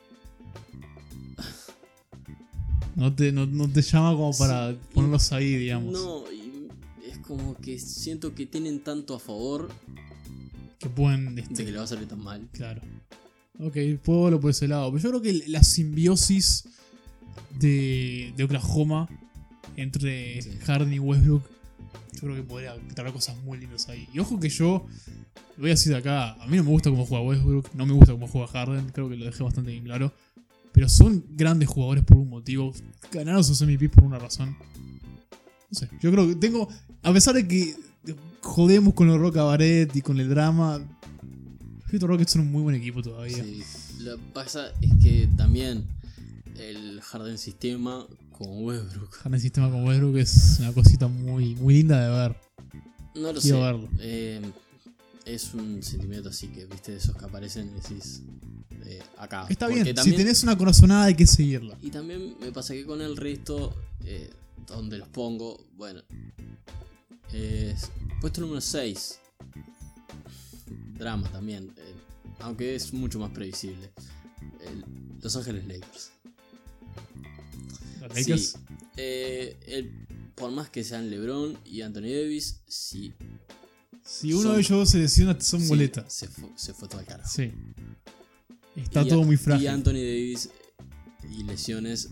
No te, no, no te llama como para Sí, y- ponerlos ahí, digamos. no. y es como que siento que tienen tanto a favor Que pueden. de Este, que le va a salir tan mal. Claro. Ok, puedo verlo por ese lado. Pero yo creo que la simbiosis de, de Oklahoma entre Sí. Harden y Westbrook, yo creo que podría traer cosas muy lindas ahí. Y ojo que yo, lo voy a decir de acá, a mí no me gusta cómo juega Westbrook, no me gusta cómo juega Harden, creo que lo dejé bastante bien claro. Pero son grandes jugadores por un motivo, ganaron sus MVP por una razón. No sé, yo creo que tengo, a pesar de que jodemos con los Roca Barrett y con el drama, Houston Rockets son un muy buen equipo todavía. Sí, lo que pasa es que también el Harden sistema con Westbrook. Harden sistema con Westbrook es una cosita muy, muy linda de ver. No lo Quiero sé. verlo. Eh, es un sentimiento así que, viste, de esos que aparecen y decís. eh, acá. Está Porque bien, también- si tenés una corazonada hay que seguirla. Y también me pasa que con el resto, eh, donde los pongo, bueno. es puesto número 6. Drama también. eh, aunque es mucho más previsible. El- Los Ángeles Lakers. Lakers, Sí, eh, el- por más que sean LeBron y Anthony Davis, sí. si uno son- de ellos se lesiona, son sí, boletas. Se fue, se fue todo al carajo. Sí. Está Y a- todo muy Y frágil. Anthony Davis y lesiones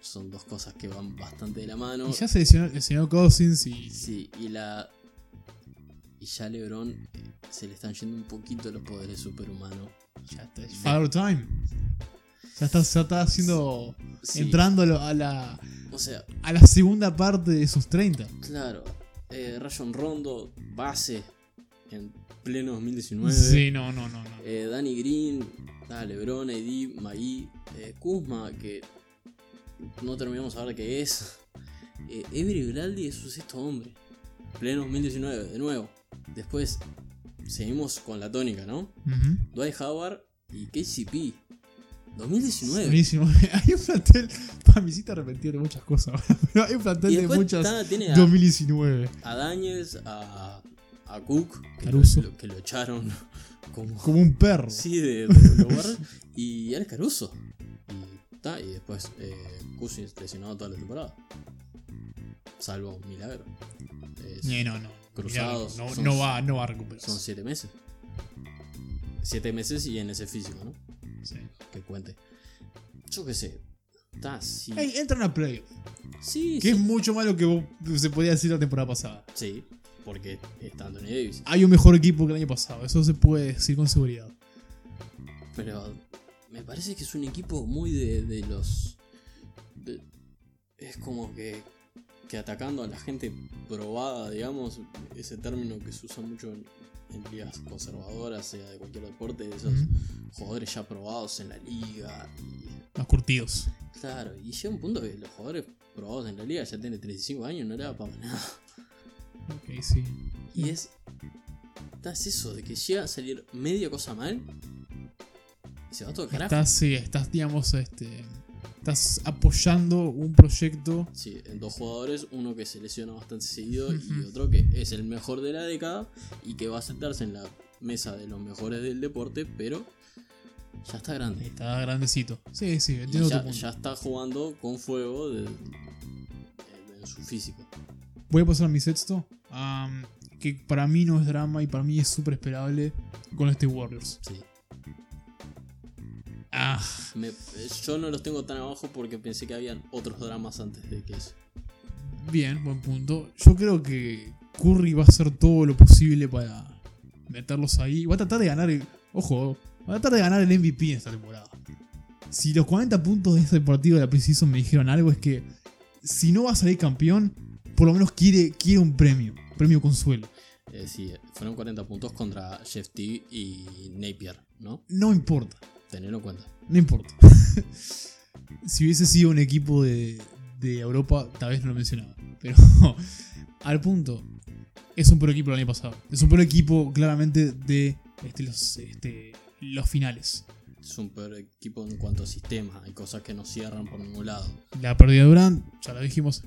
son dos cosas que van bastante de la mano. Y ya se lesionó, lesionó Cousins y. Sí, y la. Y ya LeBron eh, se le están yendo un poquito los poderes superhumanos. Ya está. es Father Time. Ya está, ya está haciendo. Sí, Entrando a la, O sea, a la segunda parte de esos 30. claro. Eh, Rayon Rondo, base en pleno 2019. Sí, no, no, no. no. Eh, Danny Green, ah, LeBron, AD, Magui, eh, Kuzma, que no terminamos a ver qué es. Eh, Avery Bradley es su sexto hombre. Pleno 2019, de nuevo. Después seguimos con la tónica, ¿no? Dwight Howard y KCP. 2019. Buenísimo. Hay un plantel. Para mí sí te arrepentido de muchas cosas. Pero hay un plantel Y de muchas. está- tiene a, 2019. a Daniels, a, a Cook, que lo, que lo echaron como, Como un perro. Sí, de. Y Alex Caruso. Y, ta, y después eh, Cousins lesionado toda la temporada. Salvo un milagro. Es- Eh, no, no. Cruzados, No, son- no va, no va a recuperarse. son siete meses. Siete meses y en ese físico, ¿no? Sí. Que cuente. Yo qué sé. Ta, sí. Ey, entran a playoff. sí, Que sí. es mucho más lo que vos- se podía decir la temporada pasada. Sí, porque está Anthony Davis. Hay un mejor equipo que el año pasado. Eso se puede decir con seguridad. Pero me parece que es un equipo muy de, de los. de- es como que, que atacando a la gente probada, digamos, ese término que se usa mucho en, en ligas conservadoras, sea de cualquier deporte, de esos jugadores ya probados en la liga. Y, Más curtidos. claro, y llega un punto que los jugadores probados en la liga ya tienen 35 años, no le da para nada. Ok, sí. Y es. Es eso, de que llega a salir media cosa mal. Y se va todo carajo. Estás, sí, estás, digamos, este. Estás apoyando un proyecto. Sí, en dos jugadores, uno que se lesiona bastante seguido y otro que es el mejor de la década y que va a sentarse en la mesa de los mejores del deporte, pero ya está grande. Está grandecito. Sí, sí, entiendo ya, tu punto. ya está jugando con fuego de- su físico. Voy a pasar a mi sexto. que para mí no es drama y para mí es súper esperable con este Warriors. Sí. Ah, Me- yo no los tengo tan abajo porque pensé que habían otros dramas antes de que eso. bien, buen punto. Yo creo que Curry va a hacer todo lo posible para meterlos ahí. Va a tratar de ganar el. Ojo, va a tratar de ganar el MVP en esta temporada. Si los 40 puntos de este partido de la Precision me dijeron algo, es que si no va a salir campeón, por lo menos quiere, quiere un premio. Premio consuelo. Eh, sí, fueron 40 puntos contra Jeff T y Napier, ¿no? No importa. Tenerlo en cuenta. No importa. si hubiese sido un equipo de, de Europa, tal vez no lo mencionaba. Pero al punto, es un peor equipo el año pasado. Es un peor equipo claramente de este, los, este, los finales. Es un peor equipo en cuanto a sistema. Hay cosas que no cierran por ningún lado. La pérdida de Durant, ya lo dijimos,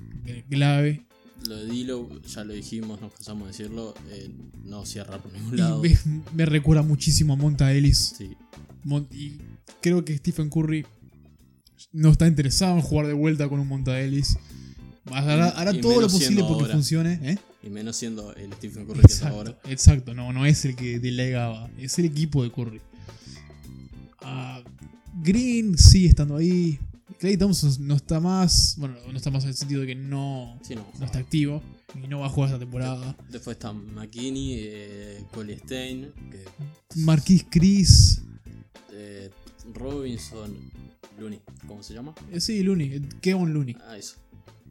clave. Lo de Dilo, ya lo dijimos, nos cansamos de decirlo, eh, no cierra por ningún lado. me, me recuerda muchísimo a Monta Ellis. Sí, Mon- y creo que Stephen Curry no está interesado en jugar de vuelta con un Monta Ellis. Hará, Y- hará y todo lo posible porque ahora. funcione. ¿eh? y menos siendo el Stephen Curry que está ahora. Exacto, exacto, no, no es el que delegaba, es el equipo de Curry. Ah, Green sigue estando ahí. Clay Thompson no está más, bueno, no está más en el sentido de que no, Sí, no, no está activo y no va a jugar esta temporada. Después está McKinney, eh, Cole Stein, que, Marquis Chris, eh, Robinson, Looney, ¿cómo se llama? eh, sí, Looney, eh, Kevin Looney. Ah, eso.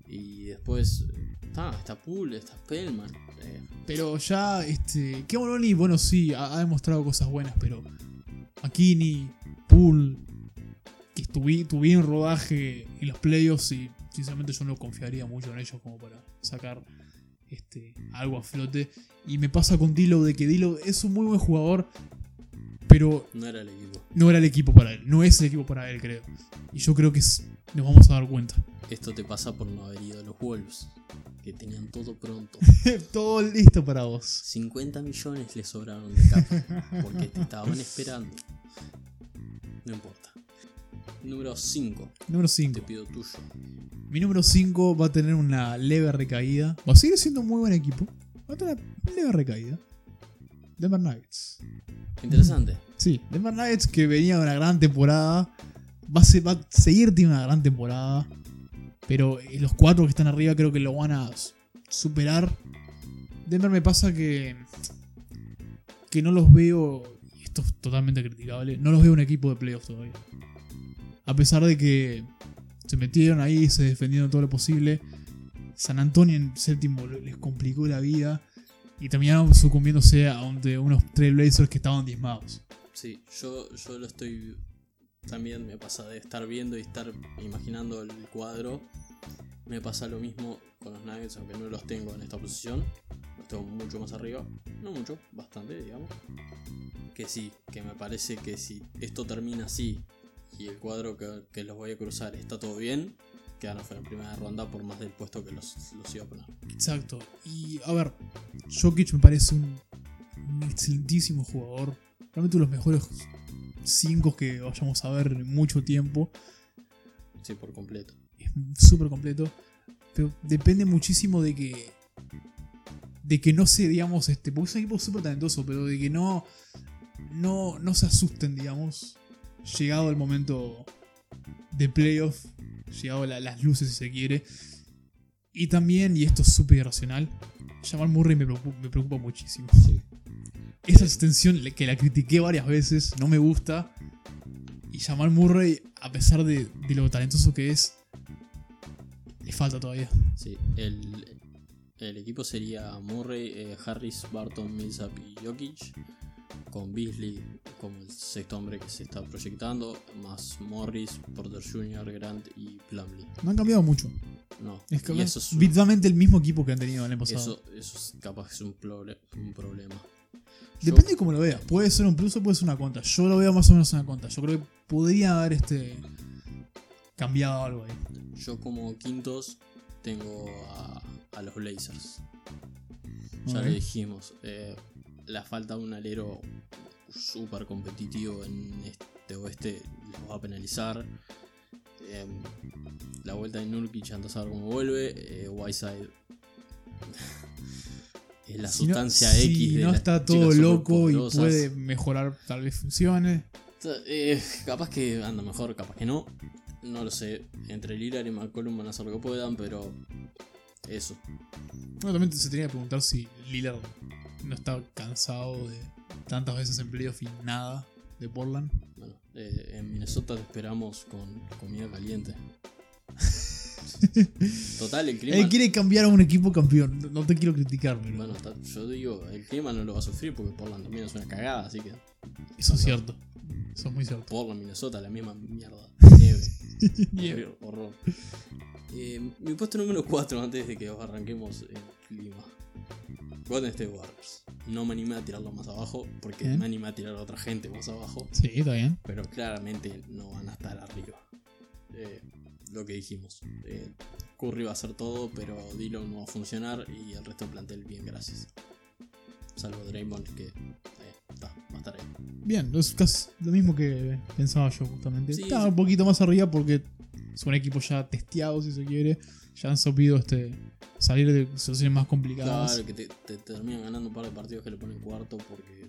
Y después está, está Poole, está Spellman. eh, Pero ya, este, Kevin Looney, bueno, sí, ha, ha demostrado cosas buenas, pero McKinney, Poole, que estuvi- tuvieron rodaje en los playoffs y sinceramente yo no confiaría mucho en ellos como para sacar este, algo a flote. Y me pasa con Dilo de que Dilo es un muy buen jugador, pero No era el equipo. no era el equipo para él. No es el equipo para él, creo. Y yo creo que nos vamos a dar cuenta. Esto te pasa por no haber ido a los Wolves, que tenían todo pronto. Todo listo para vos. 50 millones le sobraron de capa, porque te estaban esperando. No importa. Número 5, Número te 5. pido tuyo. Mi número 5 va a tener una leve recaída. Va a seguir siendo un muy buen equipo. Va a tener una leve recaída. Denver Nuggets. Interesante. Sí, Denver Nuggets que venía de una gran temporada. Va a, ser- va a seguir teniendo una gran temporada. Pero eh, los cuatro que están arriba creo que lo van a superar. Denver me pasa que. Que no los veo. Y esto es totalmente criticable. No los veo un equipo de playoffs todavía. A pesar de que se metieron ahí, se defendieron todo lo posible. San Antonio en séptimo les complicó la vida. Y terminaron sucumbiéndose ante unos Trailblazers que estaban diezmados. Sí, yo, yo lo estoy. También me pasa de estar viendo y estar imaginando el cuadro. Me pasa lo mismo con los Nuggets, aunque no los tengo en esta posición. Los tengo mucho más arriba. No mucho, bastante, digamos. Que sí, que me parece que si esto termina así y el cuadro que, que los voy a cruzar está todo bien, quedan afuera en primera ronda por más del puesto que los, los iba a poner. Exacto. Y a ver, Jokic me parece un, un excelentísimo jugador. Realmente uno de los mejores 5 que vayamos a ver en mucho tiempo. Sí, por completo. Es súper completo. Pero depende muchísimo de que. De que no se, digamos, este. Porque es un equipo súper talentoso, pero de que no. No, no se asusten, digamos. Llegado el momento de playoff. Llegado la- las luces, si se quiere. Y también, y esto es súper irracional. Jamal Murray me preocupa, me preocupa muchísimo. Sí. Esa extensión que la critiqué varias veces, no me gusta. Y Jamal Murray, a pesar de, de lo talentoso que es, le falta todavía. Sí, el, el equipo sería Murray, eh, Harris, Barton, Millsap y Jokic, con Beasley como el sexto hombre que se está proyectando, más Morris, Porter Jr., Grant y Plumlee. No han cambiado mucho. No, Es que eso es, un- el mismo equipo que han tenido el año pasado. eso, eso es capaz es un, proble- un problema. Yo- Depende de cómo lo veas. Puede ser un plus o puede ser una contra. Yo lo veo más o menos una contra. Yo creo que podría haber este cambiado algo ahí. Yo como quintos tengo a, a los Blazers. Ya Ok. lo dijimos, eh, la falta de un alero súper competitivo en este oeste los va a penalizar. Eh, la vuelta de Nurkic antes a ver cómo vuelve. Eh, Whiteside es la Si no- sustancia si X. de no está todo loco y puede mejorar, tal vez funcione. Eh, capaz que anda mejor, capaz que no. No lo sé. Entre Lillard y McCollum van a hacer lo que puedan, pero eso. Bueno, también se tenía que preguntar si Lillard no está cansado de tantas veces en playoff y nada de Portland. Bueno, eh, en Minnesota te esperamos con comida caliente. Total, el clima. Él quiere cambiar a un equipo campeón. No- te quiero criticar, pero Bueno, está- yo digo, el clima no lo va a sufrir porque Portland también es una cagada, así que eso es cierto. Eso es muy cierto. Portland, Minnesota, la misma mierda. Nieve. Nieve. Horror. horror. Eh, mi puesto número 4 antes de que arranquemos el clima. Golden State Warriors. No me animé a tirarlo más abajo porque me animé a tirar a otra gente más abajo. Sí, está bien. pero claramente no van a estar arriba. Eh, lo que dijimos. Eh, Curry va a hacer todo, pero Dillon no va a funcionar y el resto del plantel bien, gracias. Salvo Draymond que eh, está, va a estar ahí. Bien, es casi lo mismo que pensaba yo justamente. Sí, Está sí. un poquito más arriba porque son equipos ya testeados, si se quiere. Ya han sabido este, salir de situaciones más complicadas. Claro, que te, te terminan ganando un par de partidos que le ponen cuarto porque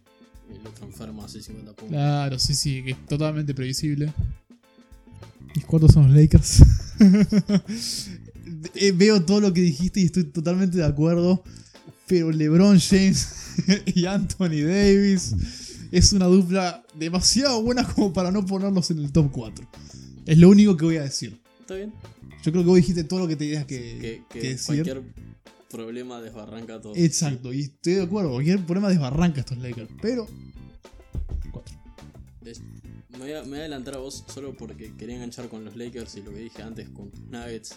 el otro enfermo hace 50 puntos. Claro, sí, sí, que es totalmente previsible. Mis cuartos son los Lakers. Eh, Veo todo lo que dijiste y estoy totalmente de acuerdo. Pero LeBron James y Anthony Davis es una dupla demasiado buena como para no ponerlos en el top 4. Es lo único que voy a decir. ¿Está bien? Yo creo que vos dijiste todo lo que tenías que, Que, que que decir. cualquier problema desbarranca todo. Exacto, y estoy de acuerdo. Cualquier problema desbarranca estos Lakers. Pero. cuatro. Es- me, voy a, me voy a adelantar a vos solo porque quería enganchar con los Lakers y lo que dije antes con tus Nuggets.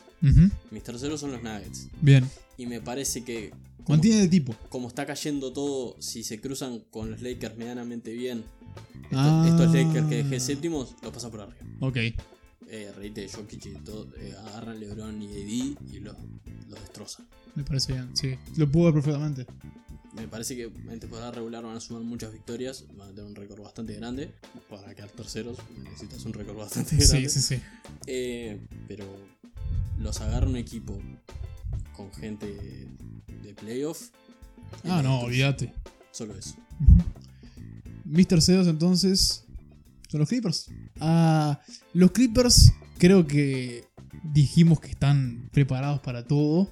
Mis terceros son los Nuggets. Bien. Y me parece que Mantiene el tipo. Como está cayendo todo, si se cruzan con los Lakers medianamente bien, estos, Ah. estos Lakers que dejé séptimos, los pasan por arriba. Ok. Eh, reíte, Jokic y todo, eh, agarran LeBron y AD y los, los destrozan. Me parece bien, sí. Lo puedo ver perfectamente. Me parece que en temporada regular van a sumar muchas victorias, van a tener un récord bastante grande. Para quedar terceros necesitas un récord bastante grande. Sí, sí, sí. Eh, pero los agarra un equipo con gente de playoff. Ah, no, olvídate. Solo eso. Mis terceros entonces son los Clippers. Ah, los Clippers creo que dijimos que están preparados para todo.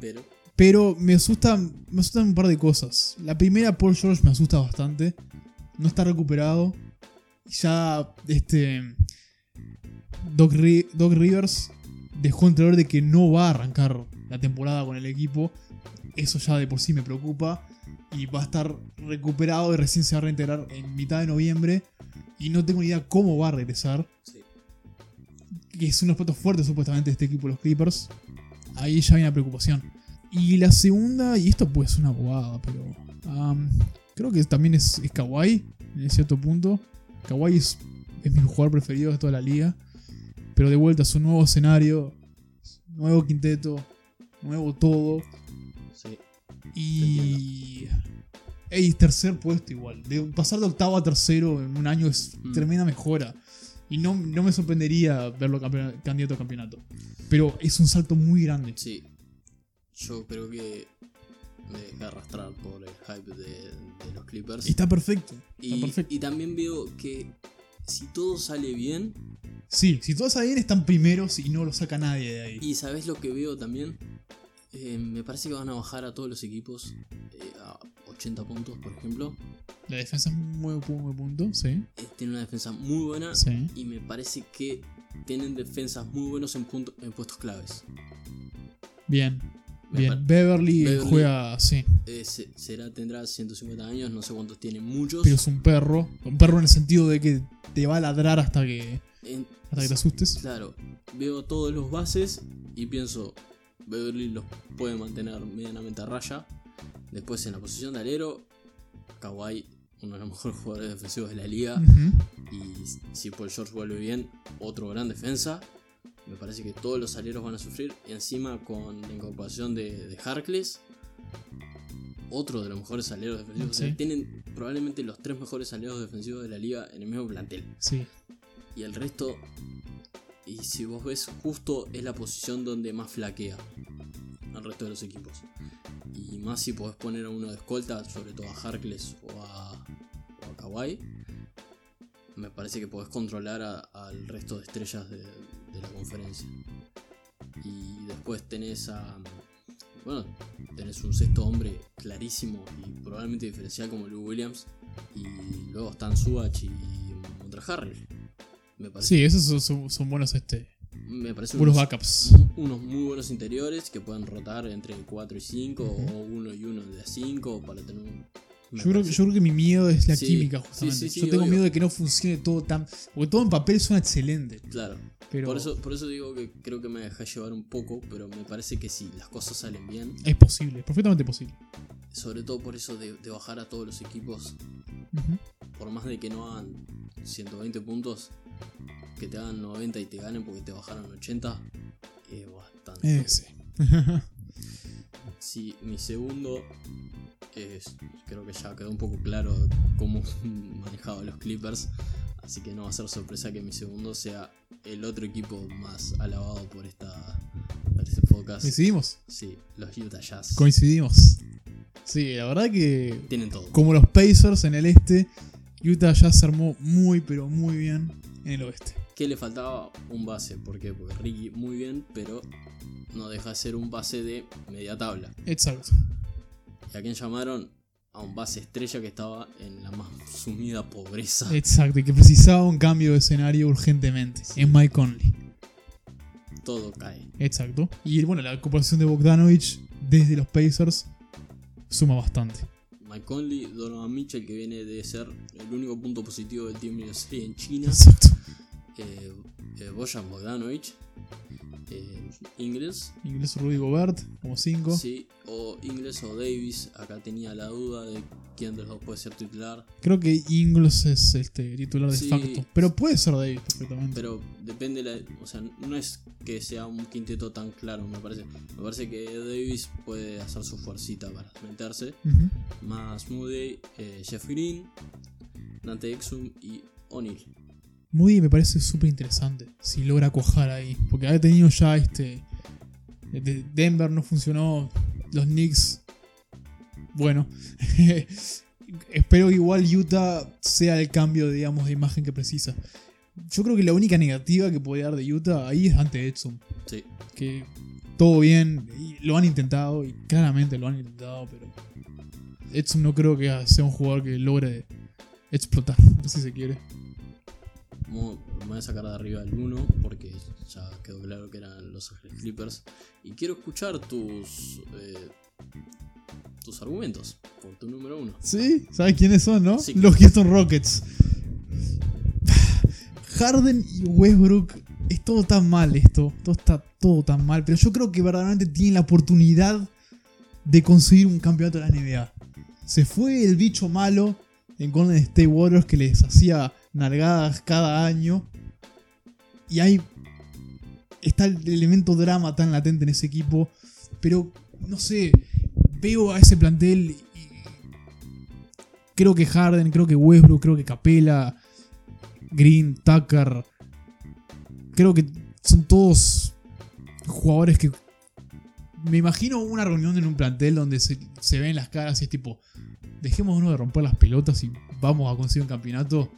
Pero Pero me asustan, me asustan un par de cosas. La primera, Paul George me asusta bastante. No está recuperado. Ya este Doc, Doc Rivers dejó entrever de que no va a arrancar la temporada con el equipo. Eso ya de por sí me preocupa. Y va a estar recuperado y recién se va a reintegrar en mitad de noviembre. Y no tengo ni idea cómo va a regresar. sí. Que es uno de los platos fuertes supuestamente de este equipo, los Clippers. Ahí ya hay una preocupación. Y la segunda, y esto puede ser una bobada, pero creo que también es, es Kawhi en cierto punto. Kawhi es, es mi jugador preferido de toda la liga. Pero de vuelta es un nuevo escenario, nuevo quinteto, nuevo todo. Sí. Y. Ey, tercer puesto igual. De pasar de octavo a tercero en un año es Mm. tremenda mejora. Y no, no me sorprendería verlo candidato a campeonato. Pero es un salto muy grande. Sí. Yo creo que me dejé arrastrar por el hype de, de los Clippers. Está perfecto. Está Y, perfecto. y también veo que si todo sale bien, Sí, si todo sale bien, están primeros y no lo saca nadie de ahí. y sabes lo que veo también, Eh, me parece que van a bajar a todos los equipos eh, a 80 puntos, por ejemplo. La defensa es muy buen punto, sí. Eh, tienen una defensa muy buena Sí. y me parece que tienen defensas muy buenos en, punto- en puestos claves. Bien. Me Bien. Beverly, Beverly- juega, sí. Se- será, tendrá 150 años, no sé cuántos tiene, muchos. Pero es un perro. Un perro en el sentido de que te va a ladrar hasta que, En- hasta que te asustes. Claro, veo todos los bases y pienso, Beverly los puede mantener medianamente a raya. Después en la posición de alero, Kawhi, uno de los mejores jugadores defensivos de la liga. Y si Paul George vuelve bien, otro gran defensa. Me parece que todos los aleros van a sufrir. Y encima con la incorporación de, de Harkless, otro de los mejores aleros defensivos. O sea, tienen probablemente los tres mejores aleros defensivos de la liga en el mismo plantel. Sí. Y el resto, y si vos ves, justo es la posición donde más flaquea al resto de los equipos. Y más si podés poner a uno de escolta, sobre todo a Harkless o a, o Kawhi, me parece que podés controlar al resto de estrellas de, la conferencia. Y después tenés a. Bueno, tenés un sexto hombre clarísimo y probablemente diferencial como Lou Williams. Y luego están Subach y Montra Harrell. Me parece, Sí, esos son, son- son buenos este. me parece Buenos unos, backups. unos muy buenos interiores que pueden rotar entre 4 y 5 Ujú. o 1 y 1 de a 5 para tener un. Yo creo, yo creo que mi miedo es la Sí, química, justamente. sí, sí, yo tengo obvio. miedo de que no funcione todo tan. Porque todo en papel suena excelente. Claro. Pero Por, eso, por eso digo que creo que me dejé llevar un poco, pero me parece que si las cosas salen bien, es posible, perfectamente posible. Sobre todo por eso de, de bajar a todos los equipos, por más de que no hagan 120 puntos, que te hagan 90 y te ganen porque te bajaron 80, es bastante. Eh, sí. Sí, mi segundo es, creo que ya quedó un poco claro cómo manejaba los Clippers, así que no va a ser sorpresa que mi segundo sea el otro equipo más alabado por esta por este podcast. Coincidimos. Sí, los Utah Jazz. Coincidimos. Sí, la verdad que. Tienen todo. Como los Pacers en el este, Utah ya se armó muy, pero muy bien en el oeste. Que le faltaba un base, ¿por qué? Porque Ricky muy bien, pero no deja de ser un base de media tabla. Exacto. ¿Y a quién llamaron? A un base estrella que estaba en la más sumida pobreza. Exacto, y que precisaba un cambio de escenario urgentemente. En Mike Conley. Todo cae. Exacto. Y bueno, la cooperación de Bogdanovich desde los Pacers suma bastante. Mike Conley, Donovan Mitchell, que viene de ser el único punto positivo del Team USA en China. Exacto. Eh, eh, Bojan Bogdanovic. Eh, Ingles. Inglés Rudy Gobert, como 5. Sí, o Ingles o Davis. Acá tenía la duda de quién de los dos puede ser titular. Creo que Ingles es este titular de Sí. facto. Pero puede ser Davis perfectamente. Pero depende, la, o sea, no es que sea un quinteto tan claro, me parece. Me parece que Davis puede hacer su fuercita para meterse. Más Moody, eh, Jeff Green, Dante Exum y O'Neal. Moody me parece súper interesante si logra cuajar ahí. Porque ha tenido ya este. de- Denver no funcionó. Los Knicks. Bueno. Espero que igual Utah sea el cambio, digamos, de imagen que precisa. Yo creo que la única negativa que podría dar de Utah ahí es ante Edson. Sí, Que todo bien, y lo han intentado, y claramente lo han intentado, pero Edson no creo que sea un jugador que logre explotar, si se quiere. Me voy a sacar de arriba el 1 porque ya quedó claro que eran los Ángeles Clippers. Y quiero escuchar tus. eh, tus argumentos por tu número 1. ¿Sí? ¿Sabes quiénes son, no? Sí. Los Houston Rockets. Harden y Westbrook. Es todo tan mal esto. Todo está todo tan mal. Pero yo creo que verdaderamente tienen la oportunidad de conseguir un campeonato de la NBA. Se fue el bicho malo en Golden State Warriors que les hacía nalgadas cada año. Y hay. Está el elemento drama tan latente en ese equipo. Pero, no sé. Veo a ese plantel y. Creo que Harden, creo que Westbrook, creo que Capela, Green, Tucker. Creo que son todos jugadores que. Me imagino una reunión en un plantel donde se, se ven las caras y es tipo. Dejémonos de romper las pelotas y vamos a conseguir un campeonato.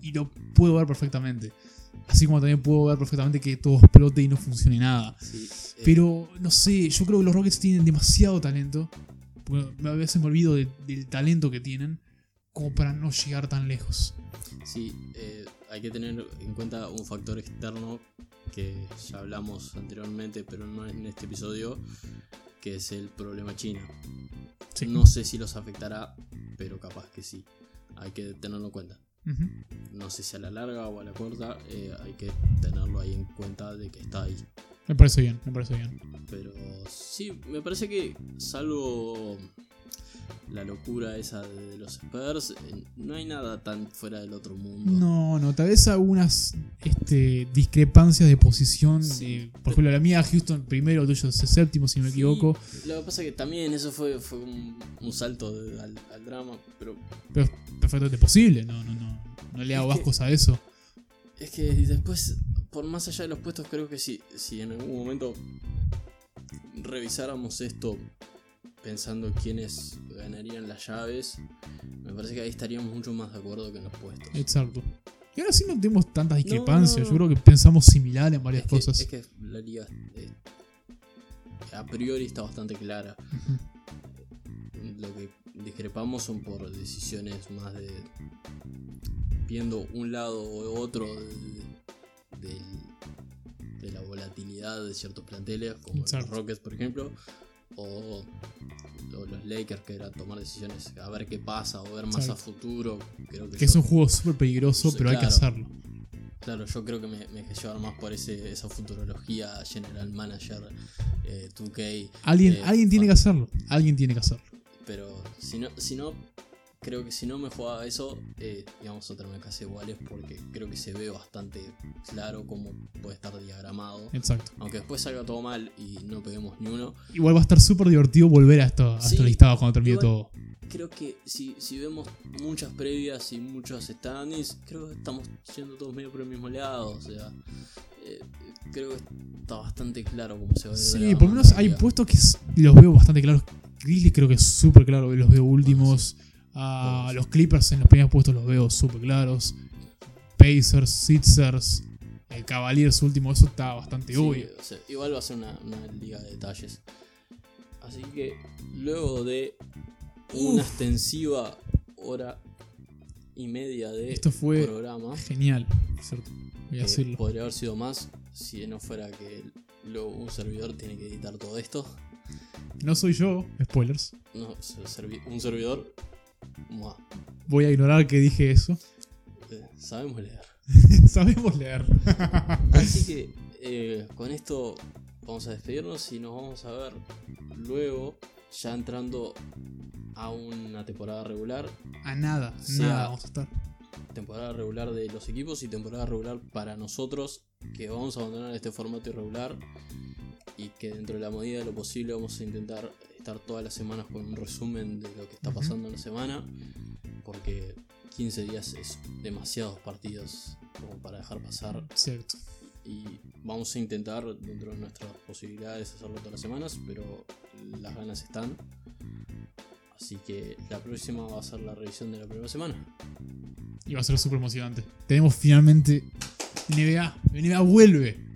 Y lo puedo ver perfectamente. Así como también puedo ver perfectamente que todo explote y no funcione nada. Sí, eh, Pero no sé, yo creo que los Rockets tienen demasiado talento. A veces me olvido de- del talento que tienen. Como para no llegar tan lejos. Sí, eh, hay que tener en cuenta un factor externo que ya hablamos anteriormente, pero no en este episodio, que es el problema China. Sí. No sé si los afectará, pero capaz que sí. Hay que tenerlo en cuenta. No sé si a la larga o a la corta, eh, hay que tenerlo ahí en cuenta de que está ahí. Me parece bien, me parece bien. Pero sí, me parece que salvo la locura esa de los Spurs, eh, no hay nada tan fuera del otro mundo. No, no, tal vez algunas este, discrepancias de posición. Sí. de- por ejemplo, la mía Houston primero, tuyo es séptimo, si no me Sí, equivoco. Lo que pasa es que también eso fue, fue un, un salto de- al, al drama, pero Pero es perfectamente posible, no, no, no. No le hago vascos a eso. es que después, por más allá de los puestos, creo que si, si en algún momento revisáramos esto pensando quiénes ganarían las llaves, me parece que ahí estaríamos mucho más de acuerdo que en los puestos. Exacto. Y ahora sí no tenemos tantas discrepancias. no, Yo no. creo que pensamos similar en varias es, que, cosas. es que la liga eh, a priori está bastante clara. Lo que discrepamos son por decisiones más de viendo un lado u otro de, la volatilidad de ciertos planteles, como Exacto. los Rockets, por ejemplo, o, o Lakers, que era tomar decisiones a ver qué pasa o ver más Exacto. a futuro. Creo que Que es un juego súper peligroso, pero hay que hacerlo. Claro, yo creo que me, me dejé llevar más por ese, esa futurología, General Manager, eh, 2K. Alguien, eh, alguien tiene que hacerlo. Alguien tiene que hacerlo. Pero si no, si no creo que si no me jugaba eso, eh, digamos otra me casi iguales porque creo que se ve bastante claro cómo puede estar diagramado. Exacto. Aunque después salga todo mal y no peguemos ni uno, Igual va a estar súper divertido volver a, esto, a Sí, estos listados cuando termine todo. creo que si, si vemos muchas previas y muchos standings, creo que estamos yendo todos medio por el mismo lado. O sea, eh, creo que está bastante claro cómo se va a ver. Sí, por lo menos hay puestos que los veo bastante claros. Grizzlies creo que es súper claro, los veo últimos. A Bueno, sí. Los Clippers en los primeros puestos los veo súper claros. Pacers, Sixers, eh, Cavaliers último, eso está bastante Sí, obvio. o sea, igual va a ser una, una liga de detalles. Así que luego de una extensiva hora y media de Esto fue programa, Genial, cierto. Voy a que decirlo. podría haber sido más si no fuera que luego un servidor tiene que editar todo esto. No soy yo, spoilers. No, un servidor. Voy a ignorar que dije eso. eh, sabemos leer. Sabemos leer. Así que eh, con esto vamos a despedirnos y nos vamos a ver luego, ya entrando a una temporada regular. A nada, nada vamos a estar. Temporada regular de los equipos y temporada regular para nosotros, que vamos a abandonar este formato irregular y que dentro de la medida de lo posible vamos a intentar estar todas las semanas con un resumen de lo que está pasando en la semana, porque 15 días es demasiados partidos como para dejar pasar Cierto. y vamos a intentar dentro de nuestras posibilidades hacerlo todas las semanas, pero las ganas están. Así que la próxima va a ser la revisión de la primera semana. Y va a ser súper emocionante. Tenemos finalmente NBA. NBA vuelve.